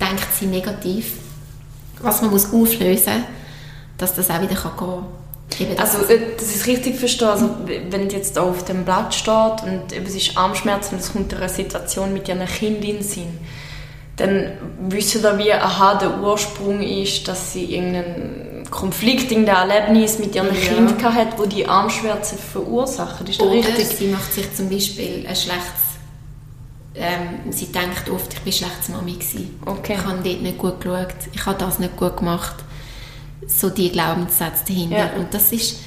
denkt sie negativ, was man muss auflösen muss, dass das auch wieder gehen kann. Eben, also, äh, ich es richtig verstehe, also, wenn jetzt auf dem Blatt steht und es ist Armschmerzen und es kommt eine Situation mit ihren Kindin sind, dann wissen da wie, aha, der Ursprung ist, dass sie irgendeinen Konflikt, in irgendein Erlebnis mit ihrem ja. Kind hat, wo die Armschmerzen verursachen. Ist Oder richtig? sie macht sich zum Beispiel ein schlechtes ähm, sie denkt oft, ich war schlechte Mami gewesen. Okay. Ich habe dort nicht gut geschaut, ich habe das nicht gut gemacht so die Glaubenssätze dahinter. Ja. Und das ist,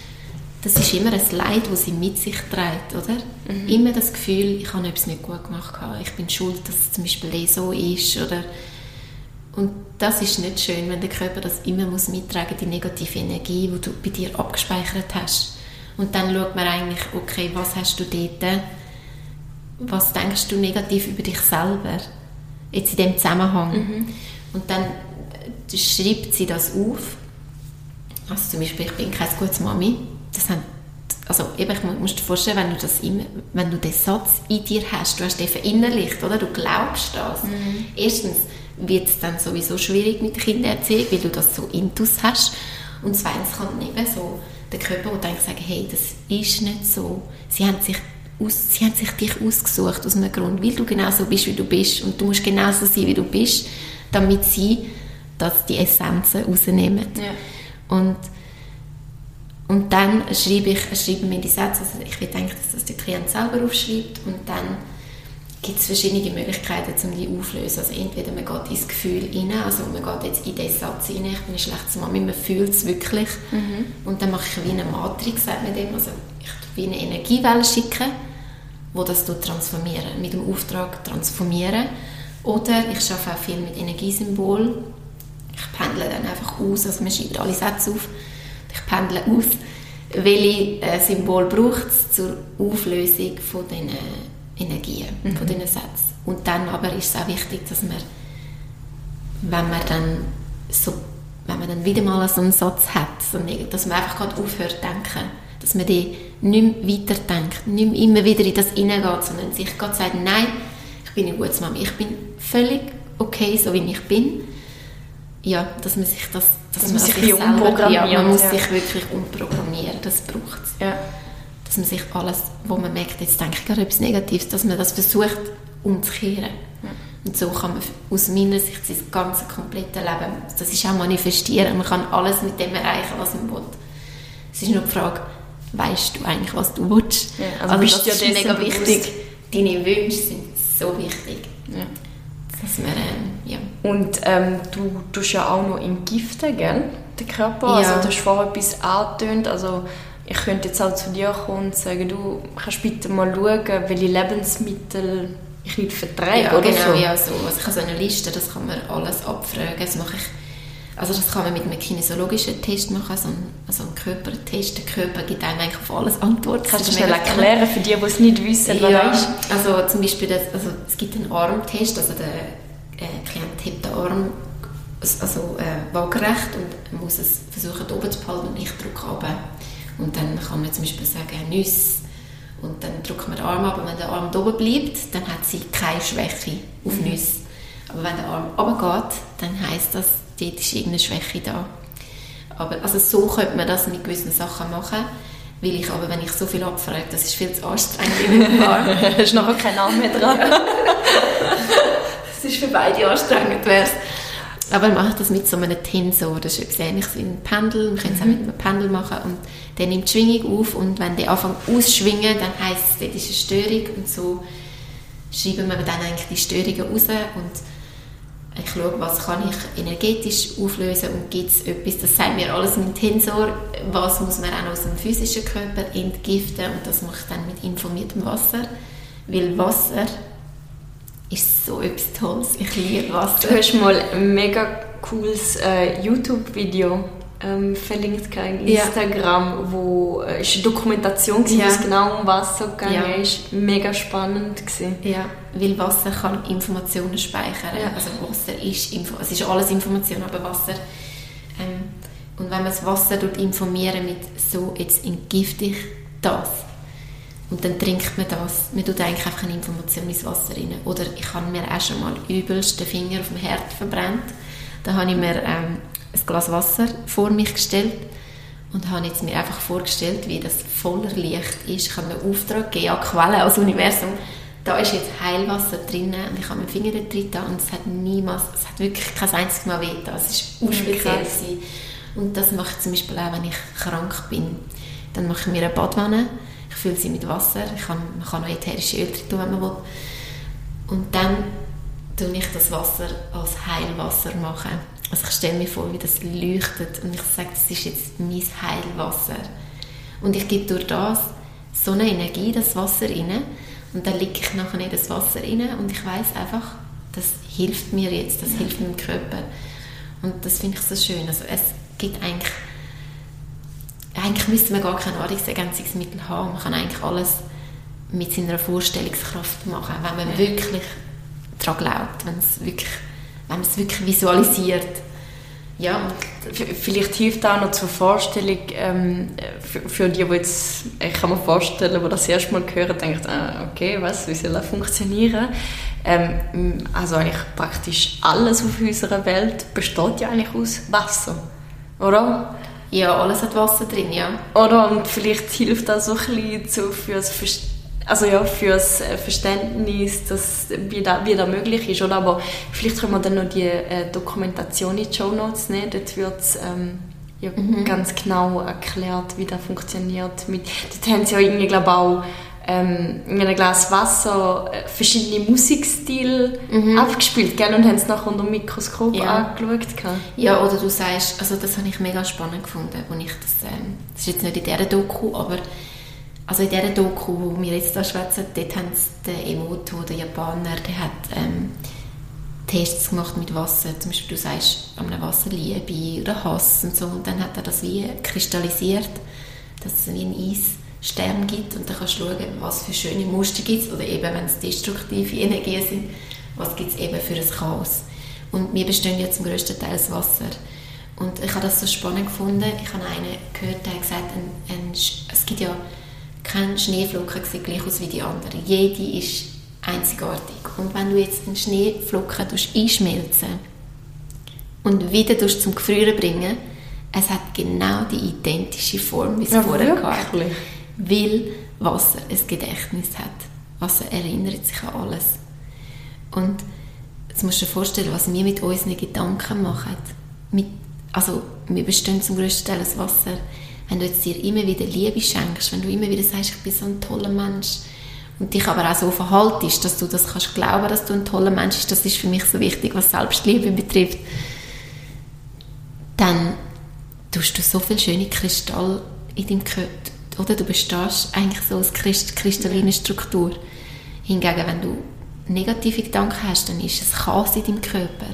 das ist immer ein Leid, das sie mit sich trägt, oder? Mhm. Immer das Gefühl, ich habe etwas nicht gut gemacht, ich bin schuld, dass es zum Beispiel eh so ist, oder? Und das ist nicht schön, wenn der Körper das immer muss mittragen, die negative Energie, die du bei dir abgespeichert hast. Und dann schaut man eigentlich, okay, was hast du dort, was denkst du negativ über dich selber, jetzt in dem Zusammenhang. Mhm. Und dann schreibt sie das auf also zum Beispiel, ich bin keine gute Mami. Das haben, also eben, ich muss dir vorstellen, wenn du, das immer, wenn du den Satz in dir hast, du hast den verinnerlicht, oder? Du glaubst das. Mhm. Erstens wird es dann sowieso schwierig mit der Kindererziehung, weil du das so intus hast. Und zweitens kann eben so der Körper, der denkt, sagen, hey, das ist nicht so. Sie haben sich aus, sie haben sich dich ausgesucht aus einem Grund, weil du genauso bist, wie du bist und du musst genauso sein, wie du bist, damit sie das die Essenzen rausnehmen. Ja. Und, und dann schreibe ich schreibe mir die Sätze, also ich will eigentlich, dass das der Klient selber aufschreibt und dann gibt es verschiedene Möglichkeiten, um die aufzulösen. Also entweder man geht ins Gefühl rein, also man geht jetzt in den Satz rein, ich bin eine schlechte Mama, man fühlt es wirklich. Mhm. Und dann mache ich wie eine Matrix, sagt man dem, also ich wie eine Energiewelle schicken, wo das transformieren, mit dem Auftrag transformieren. Oder ich arbeite auch viel mit Energiesymbolen, ich pendle dann einfach aus, also man schreibt alle Sätze auf, ich pendle aus, welche äh, Symbol braucht es zur Auflösung von diesen Energien, mhm. von diesen Sätzen. Und dann aber ist es auch wichtig, dass man, wenn man dann so wenn man dann wieder mal so einen Satz hat, dass man einfach gerade aufhört zu denken, dass man die nicht mehr weiterdenkt, nicht mehr immer wieder in das hineingeht, sondern sich Gott sagt, nein, ich bin eine gute Mama, ich bin völlig okay, so wie ich bin. Ja, dass man sich das, dass, dass man sich, sich umprogrammiert. Ja, man muss ja. sich wirklich umprogrammieren, das braucht es. Ja. Dass man sich alles, wo man merkt, jetzt denke ich gerade etwas Negatives, dass man das versucht umzukehren. Ja. Und so kann man aus meiner Sicht sein ganzes komplette Leben, das ist auch manifestieren, man kann alles mit dem erreichen, was man will. Es ist nur die Frage, weißt du eigentlich, was du willst? Also, also das ist ja mega wichtig. Deine Wünsche sind so wichtig. Ja. Dass wir, ähm, ja. Und ähm, du tust ja auch noch entgiften, gell? Den Körper. Ja. Also du hast vorher etwas angetönt. Also ich könnte jetzt auch zu dir kommen und sagen, du kannst bitte mal schauen, welche Lebensmittel ich nicht verträge ja, oder genau, so. Ja, so. Also ich habe so eine Liste, das kann man alles abfragen. Das mache ich also das kann man mit einem kinesiologischen Test machen, also ein, also ein Körpertest. Der Körper gibt einem eigentlich auf alles Antworten. Kannst du schnell erklären für die, die es nicht wissen, was ja, ist? also zum Beispiel, das, also es gibt einen Armtest, also der äh, Klient hebt den Arm also, äh, waagerecht und muss es versuchen, oben zu behalten und ich drücke runter. Und dann kann man zum Beispiel sagen, Nüsse. Und dann drückt man den Arm ab und wenn der Arm oben bleibt, dann hat sie keine Schwäche auf mhm. Nüsse. Aber wenn der Arm runtergeht, dann heisst das, dort ist irgendeine Schwäche da. Aber, also so könnte man das mit gewissen Sachen machen, weil ich aber, wenn ich so viel abfrage, das ist viel zu anstrengend. [laughs] Da ist nachher kein Name mehr dran. das ist für beide anstrengend. Wär's. Aber ich mache das mit so einem Tensor, das ist etwas ähnliches wie ein Pendel, man kann es auch mit einem Pendel machen und der nimmt die Schwingung auf und wenn der anfängt auszuschwingen, dann heisst es, dort ist eine Störung und so schreiben wir dann eigentlich die Störungen raus und ich schaue, was kann ich energetisch auflösen und gibt es etwas, das sagt mir alles im Tensor, was muss man auch aus dem physischen Körper entgiften? Und das mache ich dann mit informiertem Wasser, weil Wasser ist so etwas Tolles, ich liebe Wasser. Du hast mal ein mega cooles äh, YouTube-Video ähm, verlinkt in Instagram, ja. wo äh, ist eine Dokumentation ja. wo es genau um Wasser gegangen ja. ist. Mega spannend gewesen. Ja, weil Wasser kann Informationen speichern. Ja. Also Wasser ist Info es ist alles Information, aber Wasser ähm, und wenn man das Wasser dort informieren mit so jetzt entgifte ich das und dann trinkt man das. Man tut eigentlich einfach eine Information ins Wasser rein. Oder ich habe mir auch schon mal übelst den Finger auf dem Herd verbrannt. Da habe ich mir ähm, ein Glas Wasser vor mich gestellt und habe jetzt mir einfach vorgestellt, wie das voller Licht ist. Ich habe einen Auftrag gegeben an Quelle, als Universum. Da ist jetzt Heilwasser drin und ich habe meinen Finger da drin und es hat niemals, es hat wirklich kein einziges Mal weh Es war unspeziell. Und das mache ich zum Beispiel auch, wenn ich krank bin. Dann mache ich mir eine Badwanne, ich fülle sie mit Wasser, ich kann, man kann auch ätherische Öl drin tun, wenn man will. Und dann tue ich das Wasser als Heilwasser machen. Also ich stelle mir vor, wie das leuchtet und ich sage, das ist jetzt mein Heilwasser. Und ich gebe durch das so eine Energie, das Wasser rein und dann liege ich nachher in das Wasser rein und ich weiß einfach, das hilft mir jetzt, das hilft meinem Körper. Und das finde ich so schön. Also es gibt eigentlich, eigentlich müsste man gar kein Nahrungsergänzungsmittel haben. Man kann eigentlich alles mit seiner Vorstellungskraft machen, wenn man wirklich daran glaubt, wenn es wirklich wenn man es wirklich visualisiert. Ja. Vielleicht hilft auch noch zur Vorstellung, ähm, für, für, die, die jetzt, ich kann mir vorstellen, die das erste Mal hören, denken, ah, okay, was, wie soll das funktionieren? Ähm, also eigentlich praktisch alles auf unserer Welt besteht ja eigentlich aus Wasser, oder? Ja, alles hat Wasser drin, ja. Oder? Und vielleicht hilft das so ein bisschen zu, für das Verständnis also ja, für das äh, Verständnis, dass, wie, das, wie das möglich ist. Oder? Aber vielleicht können wir dann noch die äh, Dokumentation in die Show Notes nehmen. Dort wird es ähm, ja, mhm. ganz genau erklärt, wie das funktioniert. Mit, dort haben sie ja irgendwie, glaube auch ähm, in einem Glas Wasser äh, verschiedene Musikstile mhm. abgespielt gell? und haben es nachher unter dem Mikroskop ja. angeschaut. Ja, oder du sagst, also das habe ich mega spannend gefunden, wo ich das, ähm, das ist jetzt nicht in dieser Doku, aber also in dieser Doku, wo wir jetzt da schwätzen, dort haben sie den Emoto, der Japaner, der hat ähm, Tests gemacht mit Wasser. Zum Beispiel, du sagst an einem Wasser Liebe oder Hass und so. Und dann hat er das wie kristallisiert, dass es wie ein Eisstern gibt. Und dann kannst du schauen, was für schöne Muster gibt. Oder eben, wenn es destruktive [laughs] Energien sind, was gibt es eben für ein Chaos. Und wir bestehen ja zum größten Teil aus Wasser. Und ich habe das so spannend gefunden. Ich habe einen gehört, der hat gesagt, ein, ein, es gibt ja keine Schneeflocken sieht gleich aus wie die anderen. Jede ist einzigartig. Und wenn du jetzt einen Schneeflocken einschmelzen und wieder zum Gefrieren bringen, es hat genau die identische Form, wie es ja, vorher hatte. Weil Wasser ein Gedächtnis hat. Wasser erinnert sich an alles. Und jetzt musst du dir vorstellen, was wir mit unseren Gedanken machen. Mit, also, wir bestehen zum größten Teil aus Wasser. Wenn du jetzt dir immer wieder Liebe schenkst, wenn du immer wieder sagst, ich bin so ein toller Mensch, und dich aber auch so verhaltest, dass du das kannst glauben, dass du ein toller Mensch bist, das ist für mich so wichtig, was Selbstliebe betrifft, dann tust du so viel schöne Kristall in deinem Körper, oder du bestehst eigentlich so aus kristalline Struktur. Hingegen, wenn du negative Gedanken hast, dann ist es Chaos in deinem Körper.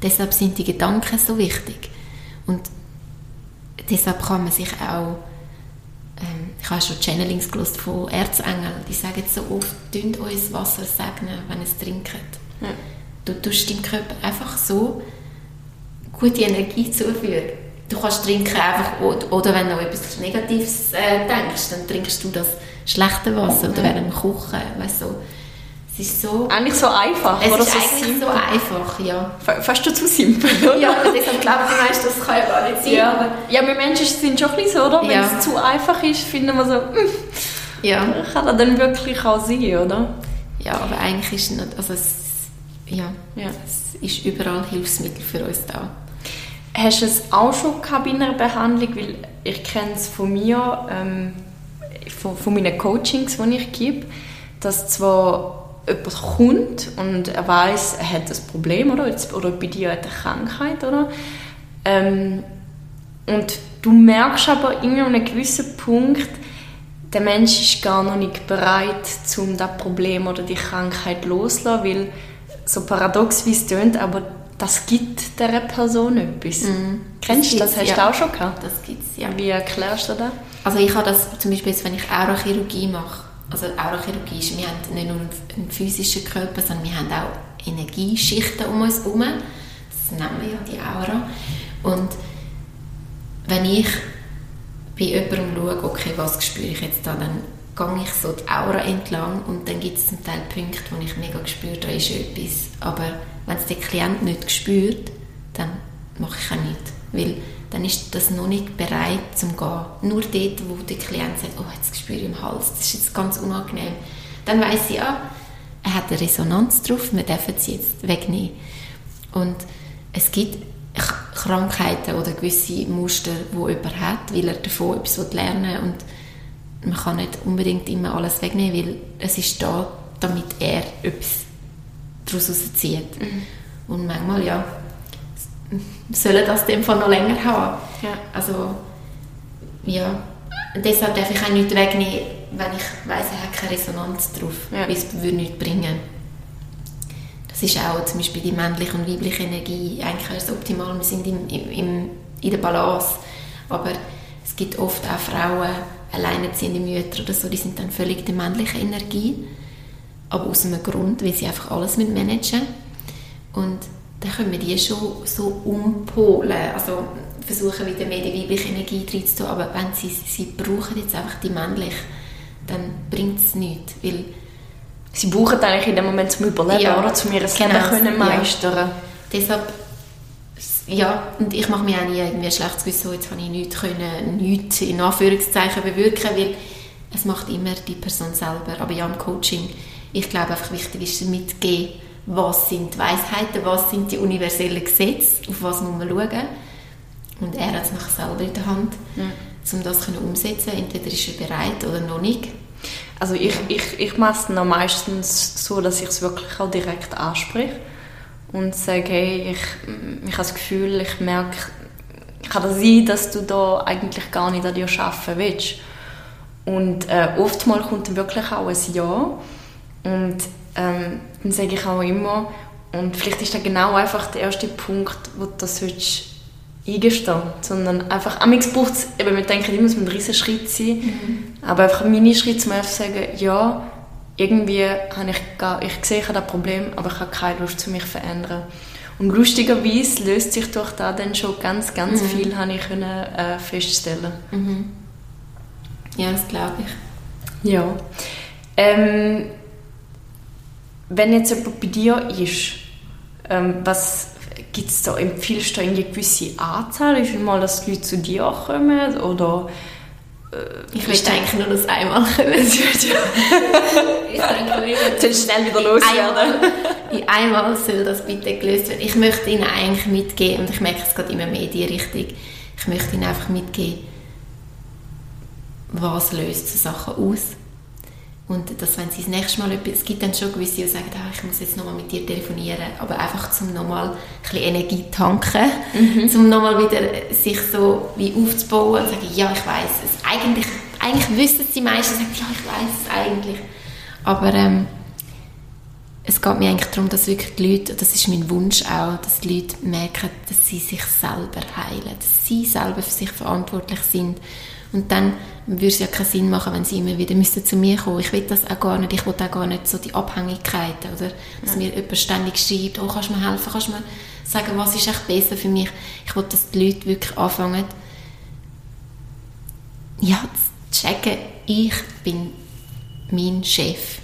Deshalb sind die Gedanken so wichtig. Und deshalb kann man sich auch ähm, ich habe schon Channelings gelesen von Erzengeln, die sagen so oft, dünnt uns Wasser segnen, wenn es trinkt. Ja. Du tust deinem Körper einfach so gute Energie zuführen. Du kannst trinken einfach, oder wenn du etwas Negatives äh, denkst, dann trinkst du das schlechte Wasser oder während dem Kochen, weißt so. Ist so... Eigentlich so einfach, es oder? ist so eigentlich simpel. so einfach, ja. Fast du zu simpel, [laughs] oder? Ja, deshalb glaube ich, meinst, das kann ja gar nicht sein. Ja, aber ja wir Menschen sind schon ein bisschen so, oder? Wenn ja. es zu einfach ist, finden wir so, hm, ja. kann das dann wirklich auch sein, oder? Ja, aber eigentlich ist es nicht, also es, ja, ja. es ist überall Hilfsmittel für uns da. Hast du es auch schon gehabt bei einer Behandlung? Weil ich kenne es von mir, ähm, von, von meinen Coachings, die ich gebe, dass zwar jemand kommt und er weiß, er hat ein Problem oder, oder bei dir hat eine Krankheit, oder? Ähm, und du merkst aber irgendwie an einem gewissen Punkt, der Mensch ist gar noch nicht bereit, um das Problem oder die Krankheit loszulassen, weil so paradox wie es klingt, aber das gibt dieser Person etwas. Mm. Kennst du das? Hast ja. du auch schon gehabt? Das gibt es, ja. Wie erklärst du das? Also ich habe das zum Beispiel, wenn ich Aurachirurgie mache, also Aurachirurgie ist, wir haben nicht nur einen physischen Körper, sondern wir haben auch Energieschichten um uns herum. Das nennen wir ja die Aura. Und wenn ich bei jemandem schaue, okay, was spüre ich jetzt da, dann gehe ich so die Aura entlang und dann gibt es zum Teil Punkte, wo ich mega spüre, da ist etwas. Aber wenn es der Klient nicht spürt, dann mache ich auch nichts. Weil dann ist das noch nicht bereit zum Gehen. Nur dort, wo der Klient sagt, oh, jetzt spüre ich im Hals, das ist jetzt ganz unangenehm. Dann weiß ich, ah, er hat eine Resonanz drauf, wir dürfen sie jetzt wegnehmen. Und es gibt Krankheiten oder gewisse Muster, die jemand hat, weil er davon etwas lernen will und man kann nicht unbedingt immer alles wegnehmen, weil es ist da, damit er etwas daraus zieht. Mhm. Und manchmal, ja, sollen das dem Fall noch länger haben. Ja. Also, ja, deshalb darf ich auch nichts wegnehmen, wenn ich weiss, er hat keine Resonanz drauf, ja. weil es würde nichts bringen. Das ist auch zum Beispiel die männliche und weibliche Energie eigentlich ist optimal, wir sind im, im, in der Balance, aber es gibt oft auch Frauen, alleinerziehende Mütter oder so, die sind dann völlig die männliche Energie, aber aus einem Grund, weil sie einfach alles managen müssen. Und dann können wir die schon so umpolen, also versuchen wieder mehr die weibliche Energie reinzutun, aber wenn sie, sie brauchen jetzt einfach die männliche, dann bringt es nichts, weil Sie brauchen eigentlich in dem Moment zum Überleben, ja, oder? Zum ihr genau, Leben können meistern. Ja. Deshalb, ja, und ich mache mir auch nie irgendwie ein schlechtes Gewissen, jetzt habe ich nichts können, nichts in Anführungszeichen bewirken, weil es macht immer die Person selber. Aber ja, im Coaching, ich glaube einfach wichtig ist mitgeben, was sind die Weisheiten, was sind die universellen Gesetze, auf was muss man schauen. Und er hat es nachher selber in der Hand, ja. um das umsetzen Entweder ist er bereit oder noch nicht. Also ich, ich, ich mache es dann meistens so, dass ich es wirklich auch direkt anspreche und sage, hey, ich, ich habe das Gefühl, ich merke, kann das sein, dass du da eigentlich gar nicht an dir arbeiten willst. Und äh, oftmals kommt dann wirklich auch ein Ja. Und ähm, dann sage ich auch immer, und vielleicht ist das genau einfach der erste Punkt, wo du das willst eingestehen sondern einfach, am braucht es, eben, wir denken immer, es muss ein riesen Schritt sein, mhm. aber einfach meine Schritt zum einfach sagen, ja, irgendwie habe ich, gar, ich sehe das Problem, aber ich habe keine Lust, zu mich zu verändern. Und lustigerweise löst sich durch da dann schon ganz, ganz mhm. viel, habe ich können, äh, feststellen. Mhm. Ja, das glaube ich. Ja. Ähm, wenn jetzt jemand bei dir ist, ähm, was gibt es da, empfiehlst du eine gewisse Anzahl? Ist mal, dass die Leute zu dir kommen oder äh, ich möchte eigentlich nur das einmal kommen. [laughs] ich denke, Dann schnell wieder loswerden. Einmal, einmal soll das bitte gelöst werden. Ich möchte ihnen eigentlich mitgeben, und ich merke es gerade immer mehr in die Richtung, ich möchte ihnen einfach mitgeben, was löst so Sachen aus. Und dass, wenn sie das nächste Mal etwas, es gibt dann schon gewisse, die sagen, ah, ich muss jetzt nochmal mit dir telefonieren, aber einfach zum nochmal ein bisschen Energie tanken, mhm. zum nochmal wieder sich so wie aufzubauen und sagen, ja, ich weiß es. Eigentlich, eigentlich wissen es die meisten, sagen, ja, ich weiß es eigentlich. Aber ähm, es geht mir eigentlich darum, dass wirklich die Leute, das ist mein Wunsch auch, dass die Leute merken, dass sie sich selber heilen, dass sie selber für sich verantwortlich sind und dann würde es ja keinen Sinn machen, wenn sie immer wieder müssten zu mir kommen. Ich will das auch gar nicht. Ich will auch gar nicht so die Abhängigkeiten oder dass ja. mir jemand ständig schreibt, oh, kannst du mir helfen, kannst du mir sagen, was ist echt besser für mich. Ich will, dass die Leute wirklich anfangen, ja, zu checken, ich bin mein Chef.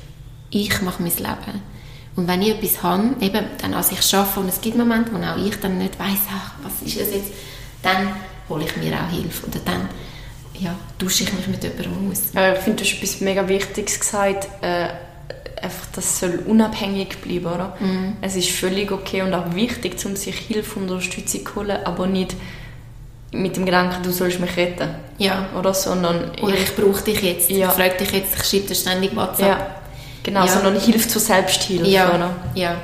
Ich mache mein Leben. Und wenn ich etwas habe, eben dann als ich arbeite und es gibt Momente, wo auch ich dann nicht weiss, ach, was ist das jetzt, dann hole ich mir auch Hilfe. Oder dann ja, tausche ich mich mit jemandem aus. Ja, ich finde, du hast etwas mega Wichtiges gesagt, äh, einfach, das soll unabhängig bleiben, oder? Mhm. Es ist völlig okay und auch wichtig, um sich Hilfe und Unterstützung zu holen, aber nicht mit dem Gedanken, du sollst mich retten. Ja. Oder? Sondern oder ich, ich brauche dich jetzt, ja. ich frage dich jetzt, ich schreibe dir ständig WhatsApp. Ja. Genau, ja. sondern Hilfe zur Selbsthilfe. Ja. Oder? ja.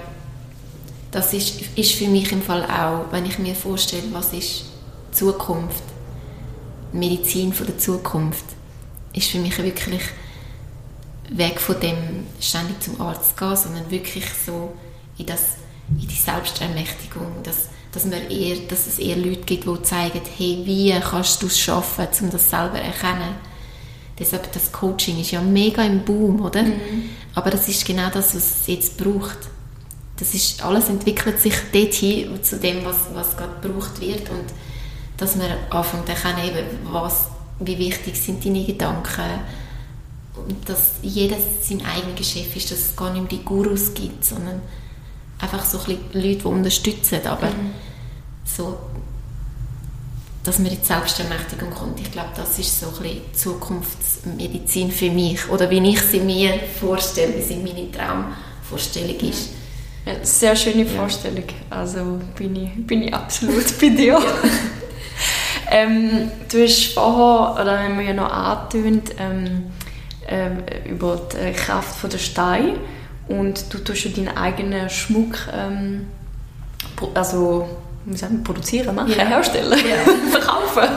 Das ist, ist für mich im Fall auch, wenn ich mir vorstelle, was ist Zukunft Medizin von der Zukunft ist für mich wirklich weg von dem ständig zum Arzt zu gehen, sondern wirklich so in, das, in die Selbstermächtigung, dass, dass, man eher, dass es eher Leute gibt, die zeigen, hey, wie kannst du es schaffen, um das selber zu erkennen. Deshalb, das Coaching ist ja mega im Boom, oder? Mhm. Aber das ist genau das, was es jetzt braucht. Das ist, alles entwickelt sich dorthin, zu dem, was, was gerade gebraucht wird und dass man anfängt erkennen, was, wie wichtig sind deine Gedanken und dass jeder sein eigener Chef ist, dass es gar nicht mehr die Gurus gibt, sondern einfach so ein Leute, die unterstützen, aber mhm. so, dass man in die Selbstermächtigung kommt. Ich glaube, das ist so ein bisschen Zukunftsmedizin für mich oder wie ich sie mir vorstelle, wie sie meine Traumvorstellung ist. Ja, sehr schöne Vorstellung. Also bin ich, bin ich absolut bei dir. [laughs] Ähm, du hast vorher, oder haben wir ja noch angetönt, ähm, ähm, über die Kraft von der Stein und du tust ja deinen eigenen Schmuck ähm, also, wie sagen produzieren, machen, ja. herstellen, ja. [laughs] verkaufen,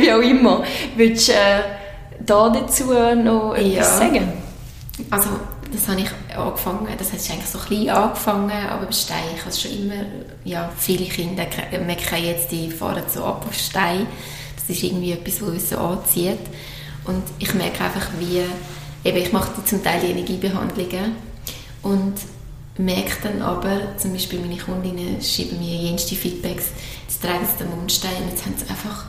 wie auch immer. Willst du äh, da dazu noch etwas ja. sagen? Also das habe ich angefangen, das hat eigentlich so klein angefangen, aber Stein, ich habe schon immer, ja, viele Kinder merken jetzt, die fahren so ab auf Stein, das ist irgendwie etwas, was uns so anzieht. Und ich merke einfach, wie, eben, ich mache zum Teil Energiebehandlungen und merke dann aber, zum Beispiel meine Kundinnen schreiben mir jenste Feedbacks, jetzt tragen sie den Mundstein und jetzt haben sie einfach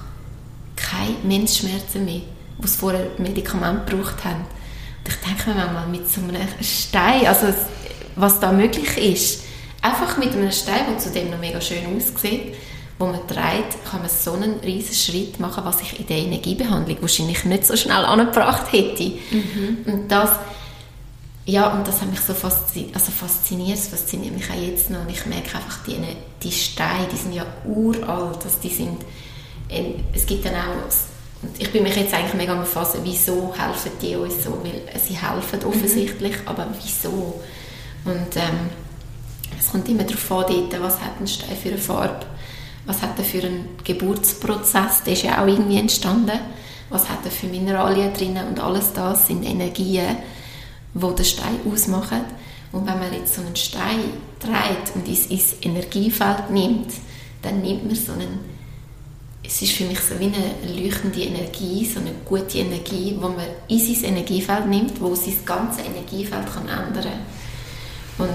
keine Menschschmerzen mehr, die sie vorher Medikament gebraucht haben ich denke mir manchmal, mit so einem Stein, also was da möglich ist, einfach mit einem Stein, der zudem noch mega schön aussieht, wo man dreht, kann man so einen riesen Schritt machen, was ich in der Energiebehandlung wahrscheinlich nicht so schnell angebracht hätte. Mhm. Und das ja, und das hat mich so fasziniert, also fasziniert, fasziniert mich auch jetzt noch und ich merke einfach, die, die Steine, die sind ja uralt, also die sind, es gibt dann auch ich bin mich jetzt eigentlich mega am Fassen, wieso helfen die uns so? Weil sie helfen offensichtlich, mhm. aber wieso? Und ähm, es kommt immer darauf an, dort, was hat ein Stein für eine Farbe, was hat er für einen Geburtsprozess, der ist ja auch irgendwie entstanden, was hat er für Mineralien drin und alles das sind Energien, die den Stein ausmachen. Und wenn man jetzt so einen Stein dreht und ins, ins Energiefeld nimmt, dann nimmt man so einen es ist für mich so wie eine leuchtende Energie, so eine gute Energie, wo man in sein Energiefeld nimmt, wo sein ganzes Energiefeld kann ändern. Und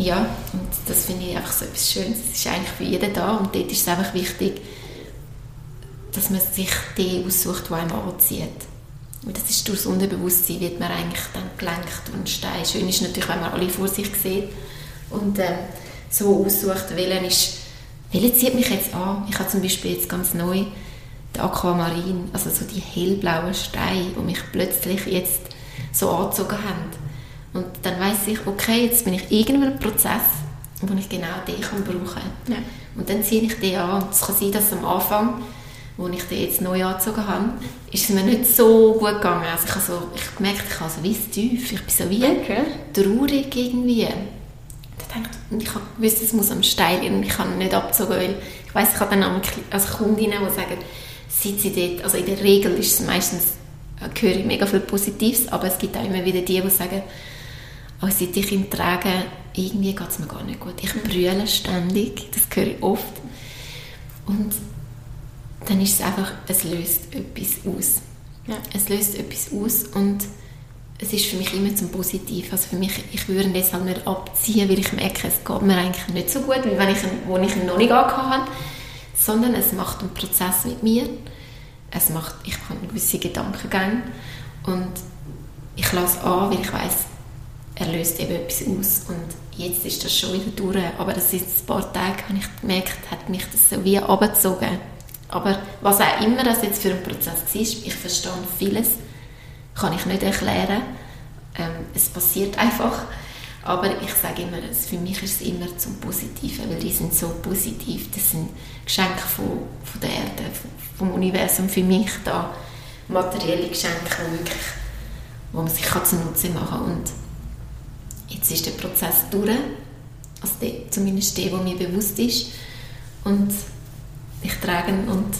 Ja, und das finde ich einfach so etwas Schönes. Es ist eigentlich für jeden da und dort ist es einfach wichtig, dass man sich den aussucht, der einem anzieht. Und das ist durchs Unterbewusstsein, wird man eigentlich dann gelenkt und stein. Schön ist natürlich, wenn man alle vor sich sieht und äh, so aussucht, welcher ist, welcher zieht mich jetzt an. Ich habe zum Beispiel jetzt ganz neu den Aquamarin, also so die hellblauen Steine, die mich plötzlich jetzt so angezogen haben. Und dann weiß ich, okay, jetzt bin ich in einem Prozess, wo ich genau den kann brauchen kann. Ja. Und dann ziehe ich den an. Es kann sein, dass am Anfang wo ich den jetzt neu angezogen habe, ist es mir nicht so gut gegangen. Also ich habe so, ich gemerkt, ich habe so wie tief, ich bin so wie okay. traurig irgendwie. Und ich habe gewusst, es muss am Steil und ich kann nicht abgezogen, weil ich weiß, ich habe dann also Kundinnen, die sagen, seit sie dort, also in der Regel ist es meistens, äh, höre ich mega viel Positives, aber es gibt auch immer wieder die, die sagen, oh, seit ich ihn trage, irgendwie geht es mir gar nicht gut. Ich mhm. brülle ständig, das höre ich oft. Und dann ist es einfach, es löst etwas aus. Ja. Es löst etwas aus und es ist für mich immer zum Positiv. Also für mich, ich würde ihn deshalb nicht abziehen, weil ich merke, es geht mir eigentlich nicht so gut, wie wenn ich ihn, wo ich ihn noch nicht angehabt habe, sondern es macht einen Prozess mit mir. Es macht, ich habe gewisse Gedankengänge und ich lasse an, weil ich weiß, er löst eben etwas aus und jetzt ist das schon wieder durch. Aber das ist ein paar Tage, habe ich gemerkt, hat mich das so wie abgezogen aber was auch immer das jetzt für ein Prozess war, ich verstehe vieles, kann ich nicht erklären. Ähm, es passiert einfach. Aber ich sage immer, für mich ist es immer zum Positiven, weil die sind so positiv. Das sind Geschenke von, von der Erde, vom Universum für mich da. Materielle Geschenke, die, wirklich, wo man sich zunutze machen kann. Und jetzt ist der Prozess durch. Also der, zumindest der, der mir bewusst ist. Und ich trage und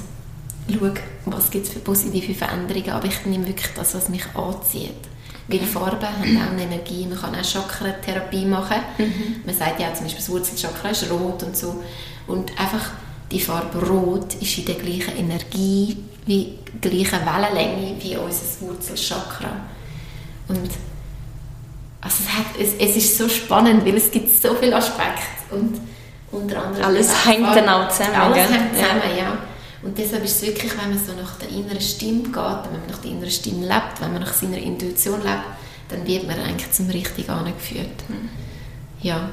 schaue, was gibt es für positive Veränderungen, aber ich nehme wirklich das, was mich anzieht. Weil Farben haben auch eine Energie, man kann auch Chakra-Therapie machen. Mhm. Man sagt ja zum Beispiel, das Wurzelchakra ist rot und so. Und einfach die Farbe rot ist in der gleichen Energie, wie gleiche Wellenlänge wie unser Wurzelchakra. Und also es, hat, es, es ist so spannend, weil es gibt so viele Aspekte und unter anderem. Alles hängt dann auch zusammen. Alles hängt zusammen, ja. ja. Und deshalb ist es wirklich, wenn man so nach der inneren Stimme geht, wenn man nach der inneren Stimme lebt, wenn man nach seiner Intuition lebt, dann wird man eigentlich zum Richtigen angeführt. Mhm. Ja.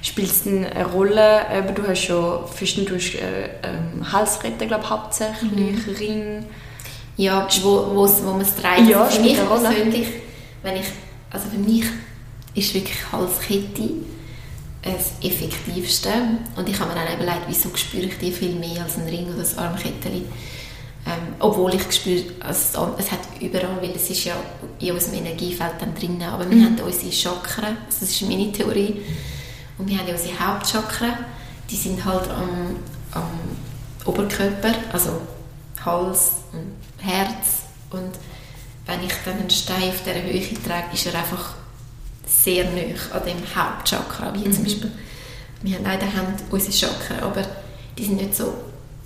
Spielt es eine Rolle, eben, du hast schon Fischen, du hast äh, ähm, Halsretten, glaube hauptsächlich, mhm. Ring. Ja, wo, wo, wo man es dreht. Ja, also für mich persönlich, wenn ich, also für mich ist wirklich Halskette das Effektivste. Und ich habe mir dann überlegt, wieso spüre ich die viel mehr als ein Ring oder ein Armkettchen. Ähm, obwohl ich spüre, also es hat überall, weil es ist ja in unserem Energiefeld dann drin, aber wir mhm. haben unsere Chakren, also das ist meine Theorie, und wir haben ja unsere Hauptchakren, die sind halt am, am Oberkörper, also Hals und Herz und wenn ich dann einen Stein auf dieser Höhe trage, ist er einfach sehr nah an dem Hauptchakra, wie mhm. zum Beispiel, wir haben leider haben unsere Chakren, aber die sind nicht so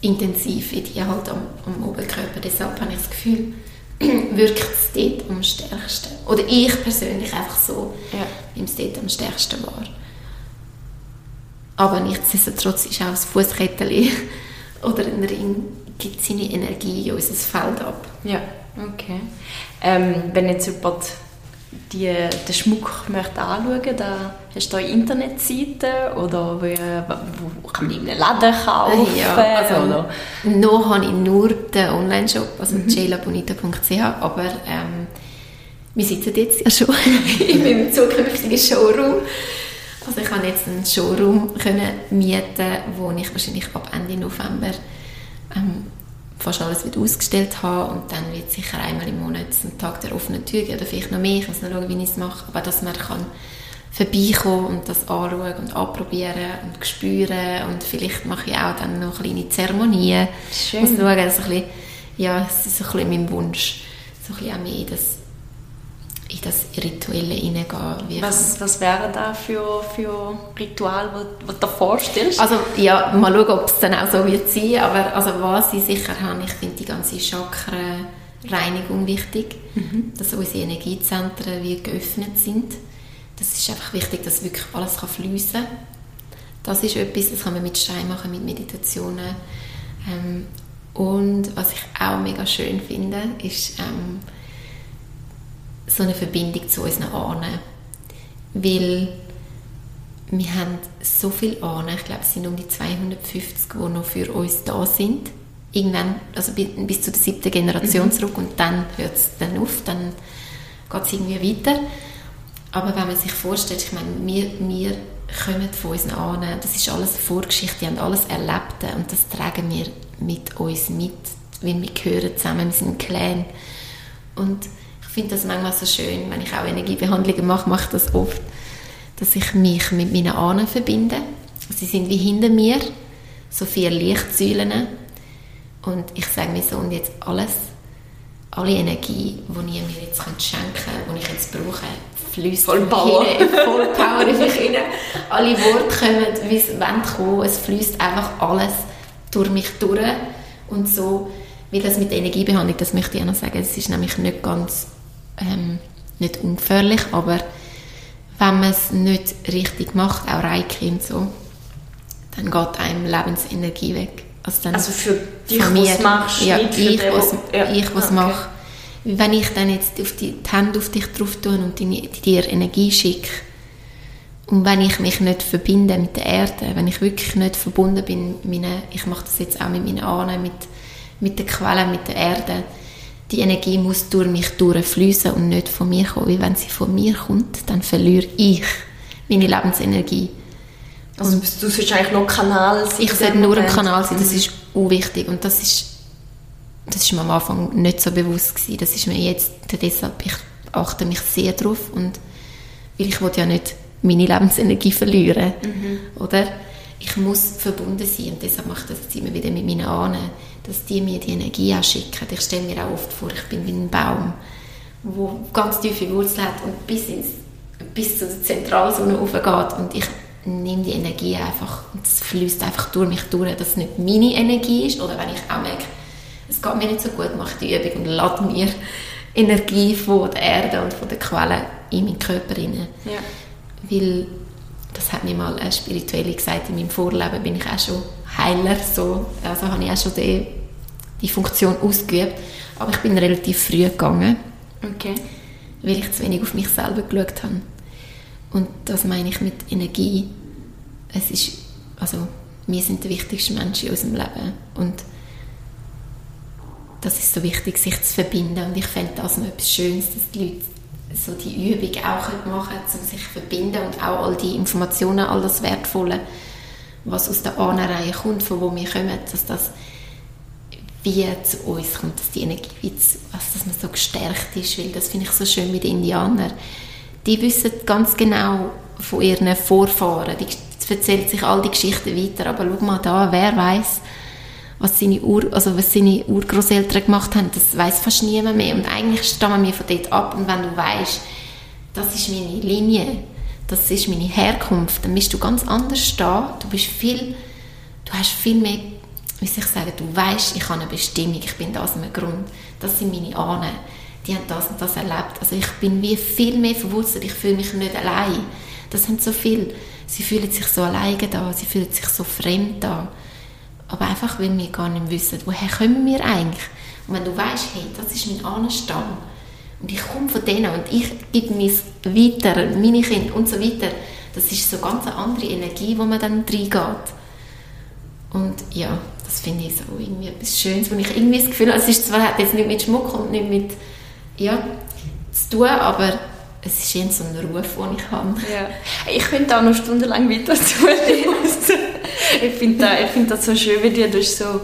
intensiv wie die halt am, am Oberkörper. Deshalb habe ich das Gefühl, [clears throat] wirkt es dort am stärksten. Oder ich persönlich einfach so, ja. wie es dort am stärksten war. Aber nichtsdestotrotz ist auch das Fußkettchen [laughs] oder ein Ring gibt seine Energie in unser Feld ab. Ja, okay. Ähm, wenn jetzt jemand die, den Schmuck möchte anschauen da hast du da Internetseiten oder wo, wo kann man in einem Laden kaufen? Ja, also oder? noch habe ich nur den Online-Shop, also mhm. celabonita.ch, aber ähm, wir sitzen jetzt ja schon [laughs] in meinem zukünftigen Showroom. Also ich kann jetzt einen Showroom können mieten, wo ich wahrscheinlich ab Ende November ähm, fast alles wieder ausgestellt habe und dann wird sicher einmal im Monat ein Tag der offenen Tür geben oder vielleicht noch mehr, ich muss noch schauen, wie ich es mache, aber dass man kann vorbeikommen und das anschauen und anprobieren und spüren und vielleicht mache ich auch dann noch kleine Zeremonien. Schön. Muss schauen, dass ein bisschen, ja, es ist so ein bisschen mein Wunsch, so ein bisschen auch mehr das in das Rituelle hineingehen. Was, was wäre da für, für Ritual, was du dir vorstellst? Also ja, mal schauen, ob es dann auch so wird sein, aber also was ich sicher habe, ich finde die ganze Chakrenreinigung wichtig, mhm. dass unsere Energiezentren wie geöffnet sind, das ist einfach wichtig, dass wirklich alles kann fließen kann. Das ist etwas, das kann man mit Stein machen, mit Meditationen. Ähm, und was ich auch mega schön finde, ist ähm, so eine Verbindung zu unseren Ahnen. Weil wir haben so viele Ahnen, ich glaube es sind um die 250, die noch für uns da sind. Irgendwann, also bis zur siebten Generation mhm. zurück und dann hört es dann auf, dann geht es irgendwie weiter. Aber wenn man sich vorstellt, ich meine, wir, wir kommen von unseren Ahnen, das ist alles Vorgeschichte, die haben alles erlebt und das tragen wir mit uns mit, weil wir gehören zusammen, wir sind ein Clan. Und finde das manchmal so schön, wenn ich auch Energiebehandlungen mache, mache ich das oft, dass ich mich mit meinen Ahnen verbinde. Sie sind wie hinter mir, so vier Lichtsäulen. Und ich sage mir so, und jetzt alles, alle Energie, die ihr mir jetzt schenken könnt, die ich jetzt brauche, fließt voll Power. Hin, voll Power in mich rein. Alle Worte kommen, wie es kommen. Es fließt einfach alles durch mich durch. Und so, weil das mit der Energiebehandlung, das möchte ich auch noch sagen, es ist nämlich nicht ganz, ähm, nicht ungefährlich, aber wenn man es nicht richtig macht, auch Reiki und so, dann geht einem Lebensenergie weg. Also, dann also für dich, was machst, ja, ich, was, ja. ich, was okay. mache. Wenn ich dann jetzt auf die, die Hände auf dich drauf tue und die, dir Energie schicke, und wenn ich mich nicht verbinde mit der Erde, wenn ich wirklich nicht verbunden bin, meine, ich mache das jetzt auch mit meinen Ahnen, mit, mit der Quelle, mit der Erde, die Energie muss durch mich durchfließen und nicht von mir kommen. Weil wenn sie von mir kommt, dann verliere ich meine Lebensenergie. Also und du sollst eigentlich noch Kanal sein? Ich sollte nur ein Kanal sein, das ist unwichtig und das ist, das ist mir am Anfang nicht so bewusst gewesen. Das ist mir jetzt, deshalb, ich achte mich sehr drauf und weil ich ja nicht meine Lebensenergie verlieren. Mhm. Oder? Ich muss verbunden sein und deshalb mache ich das jetzt immer wieder mit meinen Ahnen, dass die mir die Energie auch schicken. Ich stelle mir auch oft vor, ich bin wie ein Baum, wo ganz tiefe Wurzeln hat und bis, ins, bis zur Zentralsonne aufgeht und ich nehme die Energie einfach und es fließt einfach durch mich durch, dass es nicht meine Energie ist oder wenn ich auch merke, es geht mir nicht so gut, mache ich die Übung und lade mir Energie von der Erde und von der Quelle in meinen Körper rein. Ja weil das hat mir mal eine Spirituelle gesagt, in meinem Vorleben bin ich auch schon Heiler, so. also habe ich auch schon die, die Funktion ausgeübt, aber ich bin relativ früh gegangen, okay. weil ich zu wenig auf mich selber geschaut habe. Und das meine ich mit Energie. Es ist, also wir sind die wichtigsten Menschen in unserem Leben und das ist so wichtig, sich zu verbinden und ich fände das noch etwas Schönes, dass die Leute so die Übung auch machen können, um sich zu verbinden und auch all die Informationen, all das Wertvolle, was aus der Ahnenreihe kommt, von wo wir kommen, dass das wie zu uns kommt, dass die Energie, wie zu, also dass man so gestärkt ist, weil das finde ich so schön mit den Indianern. Die wissen ganz genau von ihren Vorfahren, die erzählen sich all die Geschichten weiter, aber schau mal da, wer weiß, was seine, Ur, also was seine Urgroßeltern gemacht haben, das weiß fast niemand mehr. Und eigentlich stammen wir von dort ab. Und wenn du weißt, das ist meine Linie, das ist meine Herkunft, dann bist du ganz anders da. Du bist viel, du hast viel mehr, wie soll ich sagen, du weißt, ich habe eine Bestimmung, ich bin da aus einem Grund. Das sind meine Ahnen. Die haben das und das erlebt. Also ich bin wie viel mehr verwurzelt. Ich fühle mich nicht allein. Das sind so viel. Sie fühlen sich so alleine da. Sie fühlen sich so fremd da aber einfach, weil wir gar nicht wissen, woher kommen wir eigentlich. Und wenn du weißt, hey, das ist mein Ahnenstamm und ich komme von denen und ich gebe mir weiter, meine Kinder und so weiter, das ist so ganz eine andere Energie, wo man dann reingeht. Und ja, das finde ich so irgendwie etwas Schönes, wo ich irgendwie das Gefühl habe, es ist zwar hat jetzt nicht mit Schmuck und nicht mit ja, zu tun, aber es ist eher so ein Ruf, den ich habe. Ja. Ich könnte auch noch stundenlang weiter [laughs] zuhören. [laughs] ich finde das, find das so schön, wie dir du so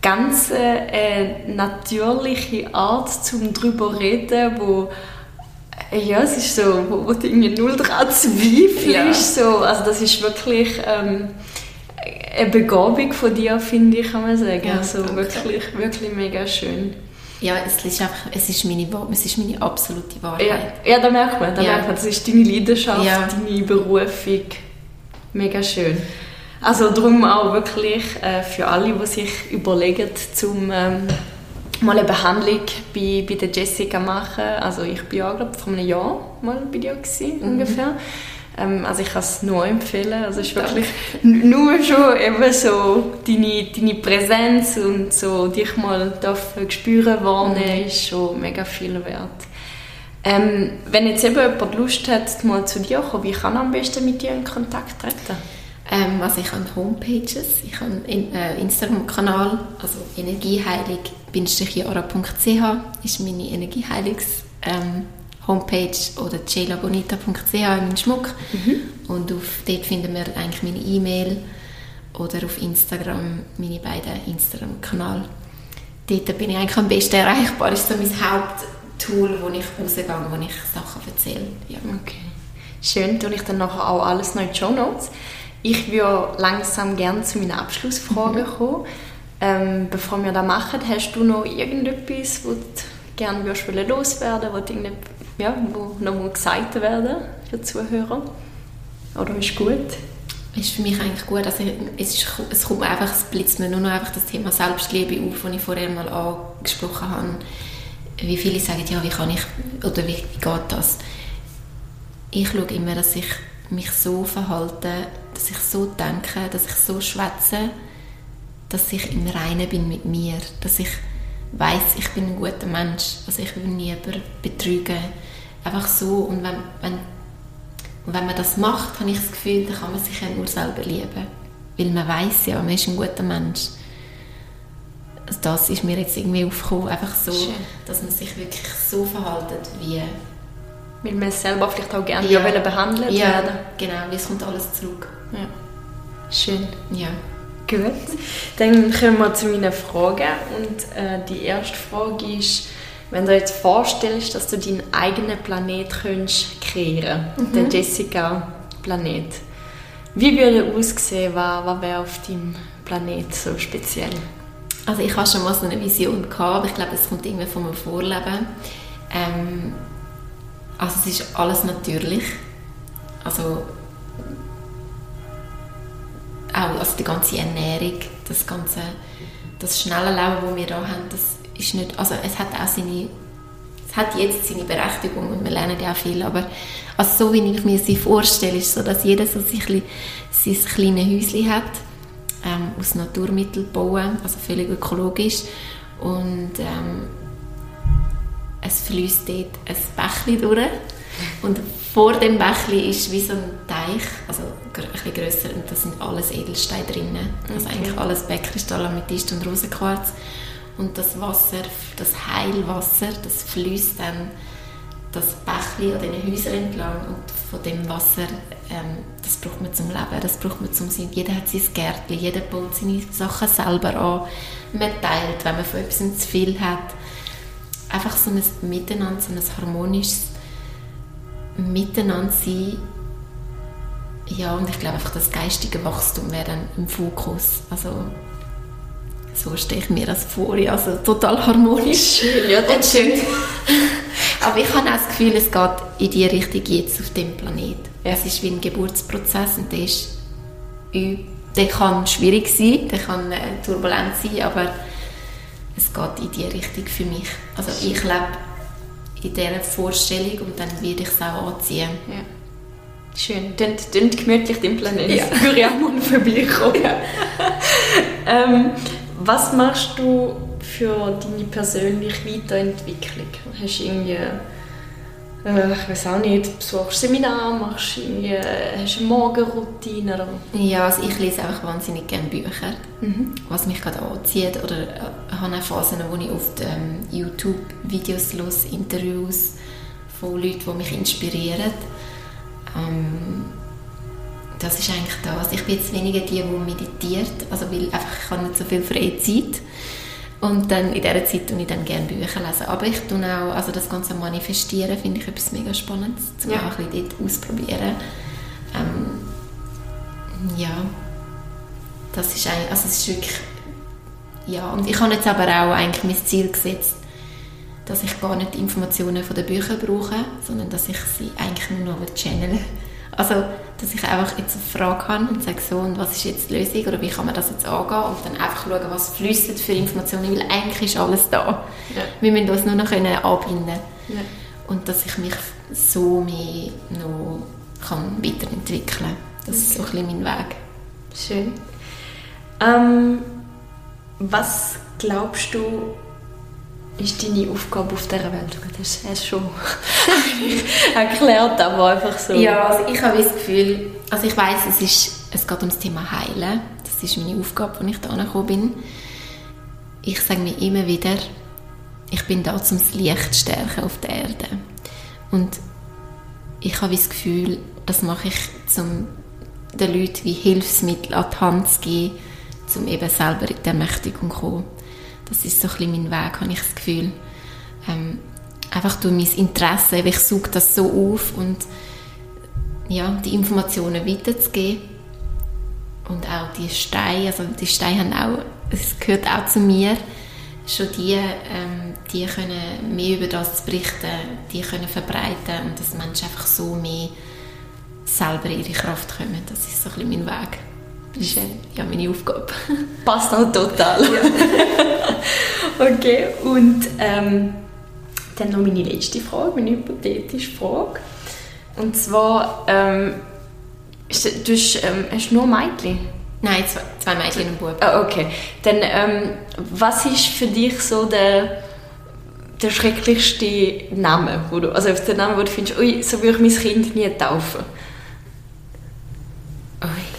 ganz äh, natürliche Art zum drüber reden, wo ja, es ist so, wo, wo du irgendwie null dran zweifelst. Ja. So. Also das ist wirklich ähm, eine Begabung von dir, finde ich, kann man sagen. Ja, also wirklich, wirklich mega schön. Ja, es ist einfach, es ist meine, es ist meine absolute Wahrheit. Ja, ja da merkt man, da ja. merkt man, das ist deine Leidenschaft, ja. deine Berufung. Mega schön. Also darum auch wirklich äh, für alle, die sich überlegen, zum ähm, mal eine Behandlung bei, bei der Jessica machen. Also ich bin ja, glaube vor einem Jahr mal bei dir gewesen, mhm. ungefähr. Ähm, also ich kann es nur empfehlen. Also es ist wirklich nur schon eben so deine, deine Präsenz und so dich mal spüren, wahrnehmen, mhm. ist schon mega viel wert. Ähm, wenn jetzt eben jemand Lust hat, mal zu dir kommen, wie kann er am besten mit dir in Kontakt treten? Ähm, also ich habe Homepages, ich habe einen äh, Instagram-Kanal, also energieheilig-jara.ch ist meine Energieheiligs ähm, Homepage oder celabonita.ch in meinem Schmuck mhm. und auf, dort finden wir eigentlich meine E-Mail oder auf Instagram meine beiden Instagram-Kanäle. Dort bin ich eigentlich am besten erreichbar, das ist so mein Haupttool, wo ich rausgehe, wo ich Sachen erzähle. Ja. Okay. Schön, tue ich dann nachher auch alles noch in die Show Notes. Ich würde langsam gerne zu meinen Abschlussfragen mhm. kommen. Ähm, bevor wir das machen, hast du noch irgendetwas, was du gerne würdest loswerden würdest, ja, wo nochmal gesagt werden für die Zuhörer? Oder ist gut? ist für mich eigentlich gut. Also es, ist, es kommt einfach, es blitzt mir nur noch einfach das Thema Selbstliebe auf, das ich vorher mal angesprochen habe. Wie viele sagen, ja, wie kann ich, oder wie, wie geht das? Ich schaue immer, dass ich mich so verhalte, dass ich so denke, dass ich so schwätze, dass ich im Reinen bin mit mir, dass ich weiß, ich bin ein guter Mensch, also ich will niemanden betrügen, einfach so und wenn, wenn, wenn man das macht, habe ich das Gefühl, dann kann man sich ja nur selber lieben, weil man weiß ja, man ist ein guter Mensch. Also das ist mir jetzt irgendwie aufgekommen, einfach so, Schön. dass man sich wirklich so verhaltet, wie weil man es selber vielleicht auch gerne ja. behandelt ja, werden. genau, es kommt alles zurück. Ja. Schön. Ja. Gut. Dann kommen wir zu meinen Fragen. Und äh, die erste Frage ist, wenn du jetzt vorstellst, dass du deinen eigenen Planet könntest kreieren mhm. den Jessica-Planet, wie würde er aussehen? Was, was wäre auf deinem Planet so speziell? Also ich hatte schon mal so eine Vision gehabt, aber ich glaube, es kommt irgendwie von meinem Vorleben. Ähm, also es ist alles natürlich. Also auch also die ganze Ernährung, das ganze das schnelle Leben, das wir hier haben, das ist nicht, also es hat auch seine es hat jetzt seine Berechtigung und wir lernen ja auch viel, aber also so wie ich mir sie vorstelle, ist so, dass jeder so sich sein kleines Häuschen hat, ähm, aus Naturmitteln bauen, also völlig ökologisch. Und ähm, es fließt dort ein Bächli durch und vor dem Bächli ist wie so ein Teich, also ein bisschen grösser und da sind alles Edelsteine drinnen. Also okay. eigentlich alles Bergkristall, Amethyst und Rosenquarz. Und das Wasser, das Heilwasser, das fließt dann das Bächli an diesen Häusern entlang und von dem Wasser, ähm, das braucht man zum Leben, das braucht man zum Sinn. Jeder hat sein Gärtchen, jeder baut seine Sachen selber an. Man teilt, wenn man von etwas zu viel hat einfach so ein Miteinander, so ein harmonisches Miteinander sein. Ja, und ich glaube einfach, das geistige Wachstum wäre dann im Fokus. Also, so stelle ich mir das vor, ja, also total harmonisch. Schön, ja, das schön. [laughs] Aber ich habe auch das Gefühl, es geht in die Richtung jetzt auf dem Planet. Ja. Es ist wie ein Geburtsprozess und der ist der kann schwierig sein, der kann äh, turbulent sein, aber es geht in die Richtung für mich. Also ich lebe in dieser Vorstellung und dann werde ich es auch anziehen. Ja. Schön. Tönt, tönt gemütlich den Planeten. Ja. Mal vorbeikommen. Ja. [laughs] ähm, was machst du für deine persönliche Weiterentwicklung? Hast du irgendwie äh, ich weiß auch nicht, besuchst Seminar, machst irgendwie, hast du eine Morgenroutine? Oder? Ja, also ich lese einfach wahnsinnig gerne Bücher, mhm. was mich gerade anzieht. Oder äh, habe auch Phasen, wo ich oft ähm, YouTube-Videos los, Interviews von Leuten, die mich inspirieren. Ähm, das ist eigentlich das. Ich bin jetzt weniger die, die meditiert, also weil einfach, ich habe nicht so viel freie Zeit und dann in dieser Zeit tue ich dann gerne Bücher lesen. Aber ich tue auch, also das ganze Manifestieren finde ich etwas mega Spannendes, um ja. auch ein bisschen dort ausprobieren. Ähm, ja, das ist eigentlich, also es ist wirklich, ja, und ich habe jetzt aber auch eigentlich mein Ziel gesetzt, dass ich gar nicht die Informationen von den Büchern brauche, sondern dass ich sie eigentlich nur noch channeln Also, dass ich einfach jetzt eine Frage habe und sage so, und was ist jetzt die Lösung oder wie kann man das jetzt angehen und dann einfach schauen, was fließt für Informationen, weil eigentlich ist alles da. Ja. Wir müssen uns nur noch können anbinden ja. Und dass ich mich so mehr noch kann weiterentwickeln kann. Das okay. ist so ein bisschen mein Weg. Schön. Ähm, was glaubst du, ist deine Aufgabe auf dieser Welt? Das hast du schon [laughs] erklärt, aber einfach so. Ja, also ich habe das Gefühl, also ich weiß, es, es geht um das Thema Heilen. Das ist meine Aufgabe, als ich da gekommen bin. Ich sage mir immer wieder, ich bin da, um das Licht zu stärken auf der Erde. Und ich habe das Gefühl, das mache ich, um den Leuten wie Hilfsmittel an die Hand zu geben, um eben selber in die Ermächtigung zu kommen. Das ist so ein bisschen mein Weg, habe ich das Gefühl. Ähm, einfach durch mein Interesse, ich suche das so auf und ja, die Informationen weiterzugeben. Und auch die Steine, also die Steine haben auch, es gehört auch zu mir, schon die, ähm, die können mehr über das berichten, die können verbreiten und dass Menschen einfach so mehr selber in ihre Kraft kommen. Das ist so ein bisschen mein Weg. Das ist ja meine Aufgabe. [laughs] Passt auch total. Ja. [laughs] okay, und ähm, dann noch meine letzte Frage, meine hypothetische Frage. Und zwar, ähm, du hast, ähm, hast nur Mädchen? Nein, zwei, zwei Mädchen und ein Bub. Ah, okay. Dann, ähm, was ist für dich so der, der schrecklichste Name? Wo du, also der Name, wo du findest, ui, so würde ich mein Kind nie taufen? Ui.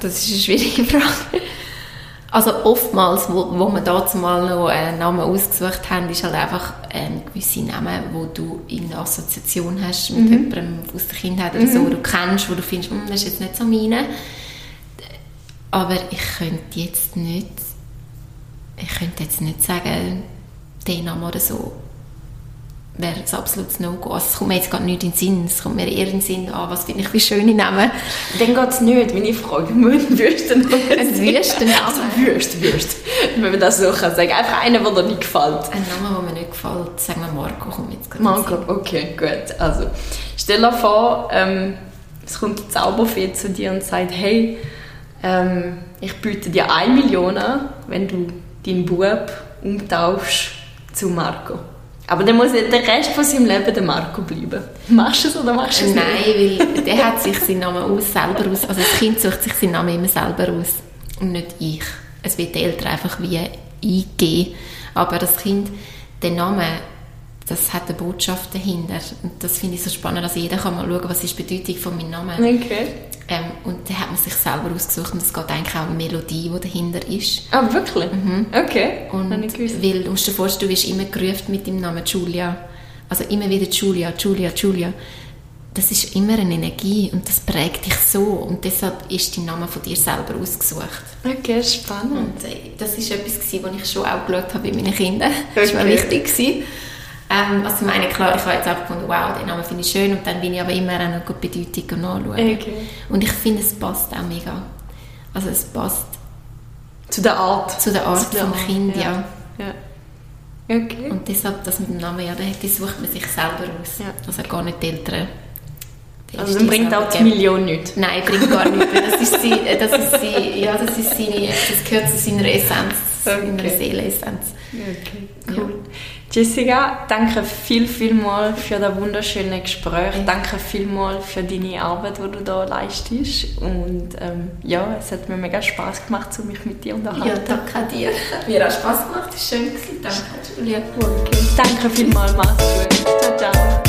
Das ist eine schwierige [laughs] Frage. Also oftmals, wo, wo wir da mal noch einen Namen ausgesucht haben, ist halt einfach ähm, gewisse Namen, wo du in Assoziation hast mit mhm. jemandem aus der Kindheit oder mhm. so, wo du kennst, wo du findest, hm, das ist jetzt nicht so meine. Aber ich könnte jetzt nicht, ich könnte jetzt nicht sagen, den Namen oder so wäre es absolut No-Go. Also es kommt mir jetzt gerade nicht in den Sinn. Es kommt mir eher in den Sinn an, was finde ich wie schöne Namen. Dann geht es nicht, wenn ich frage, [laughs] Würsten Ein Würstenname? Also Würst, Würst. Wenn man das so kann sagen. Einfach einer, der dir nicht gefällt. Ein Name, der mir nicht gefällt. Sagen wir Marco, kommt jetzt gerade Marco, okay, gut. Also, stell dir vor, ähm, es kommt eine Zauberfee zu dir und sagt, hey, ähm, ich biete dir eine Million an, wenn du deinen Bub umtauschst zu Marco. Aber dann muss der Rest von seinem Leben der Marco bleiben. Machst du es oder machst du es nicht? Nein, weil der hat sich seinen Namen aus, selber aus. Also das Kind sucht sich seinen Namen immer selber aus. Und nicht ich. Es wird die Eltern einfach wie eingeben. Aber das Kind, den Namen, das hat eine Botschaft dahinter. Und das finde ich so spannend, dass jeder kann mal schauen, was ist die Bedeutung von meinem Namen. Okay. Ähm, und da hat man sich selber ausgesucht und es geht eigentlich auch eine Melodie, die dahinter ist. Ah, wirklich? Mhm. Okay. Und weil, du musst dir vorstellen, du wirst immer gerufen mit dem Namen Julia. Also immer wieder Julia, Julia, Julia. Das ist immer eine Energie und das prägt dich so und deshalb ist dein Name von dir selber ausgesucht. Okay, spannend. Und äh, das ist etwas, was ich schon auch geschaut habe bei meinen Kindern. Das war mir wichtig. Gewesen. Ähm, also ich meine, klar, ich habe jetzt auch gefunden, wow, den Namen finde ich schön und dann bin ich aber immer auch noch die Bedeutung nachschauen. Okay. Und ich finde, es passt auch mega. Also es passt zu der Art. Zu der Art zu vom Art, Kind, ja. ja. Okay. Und deshalb, das mit dem Namen, ja, das sucht man sich selber aus. Ja. Also gar nicht die Eltern. Also dann bringt auch die Million nichts? Nein, bringt gar [laughs] nichts. Das ist, sie, das ist, sie, ja, das ist seine, das gehört zu seiner Essenz, okay. seiner Seeleessenz. Okay, cool. Ja. Jessica, danke viel, viel mal für das wunderschöne Gespräch. Danke viel mal für deine Arbeit, die du da leistest. Und ähm, ja, es hat mir mega Spaß gemacht, mich mit dir unterhalten. Ja, danke dir. Mir hat Spaß gemacht. Es war schön. Danke, Julia. Okay. Danke vielmals. Mach's gut. Ciao, ciao.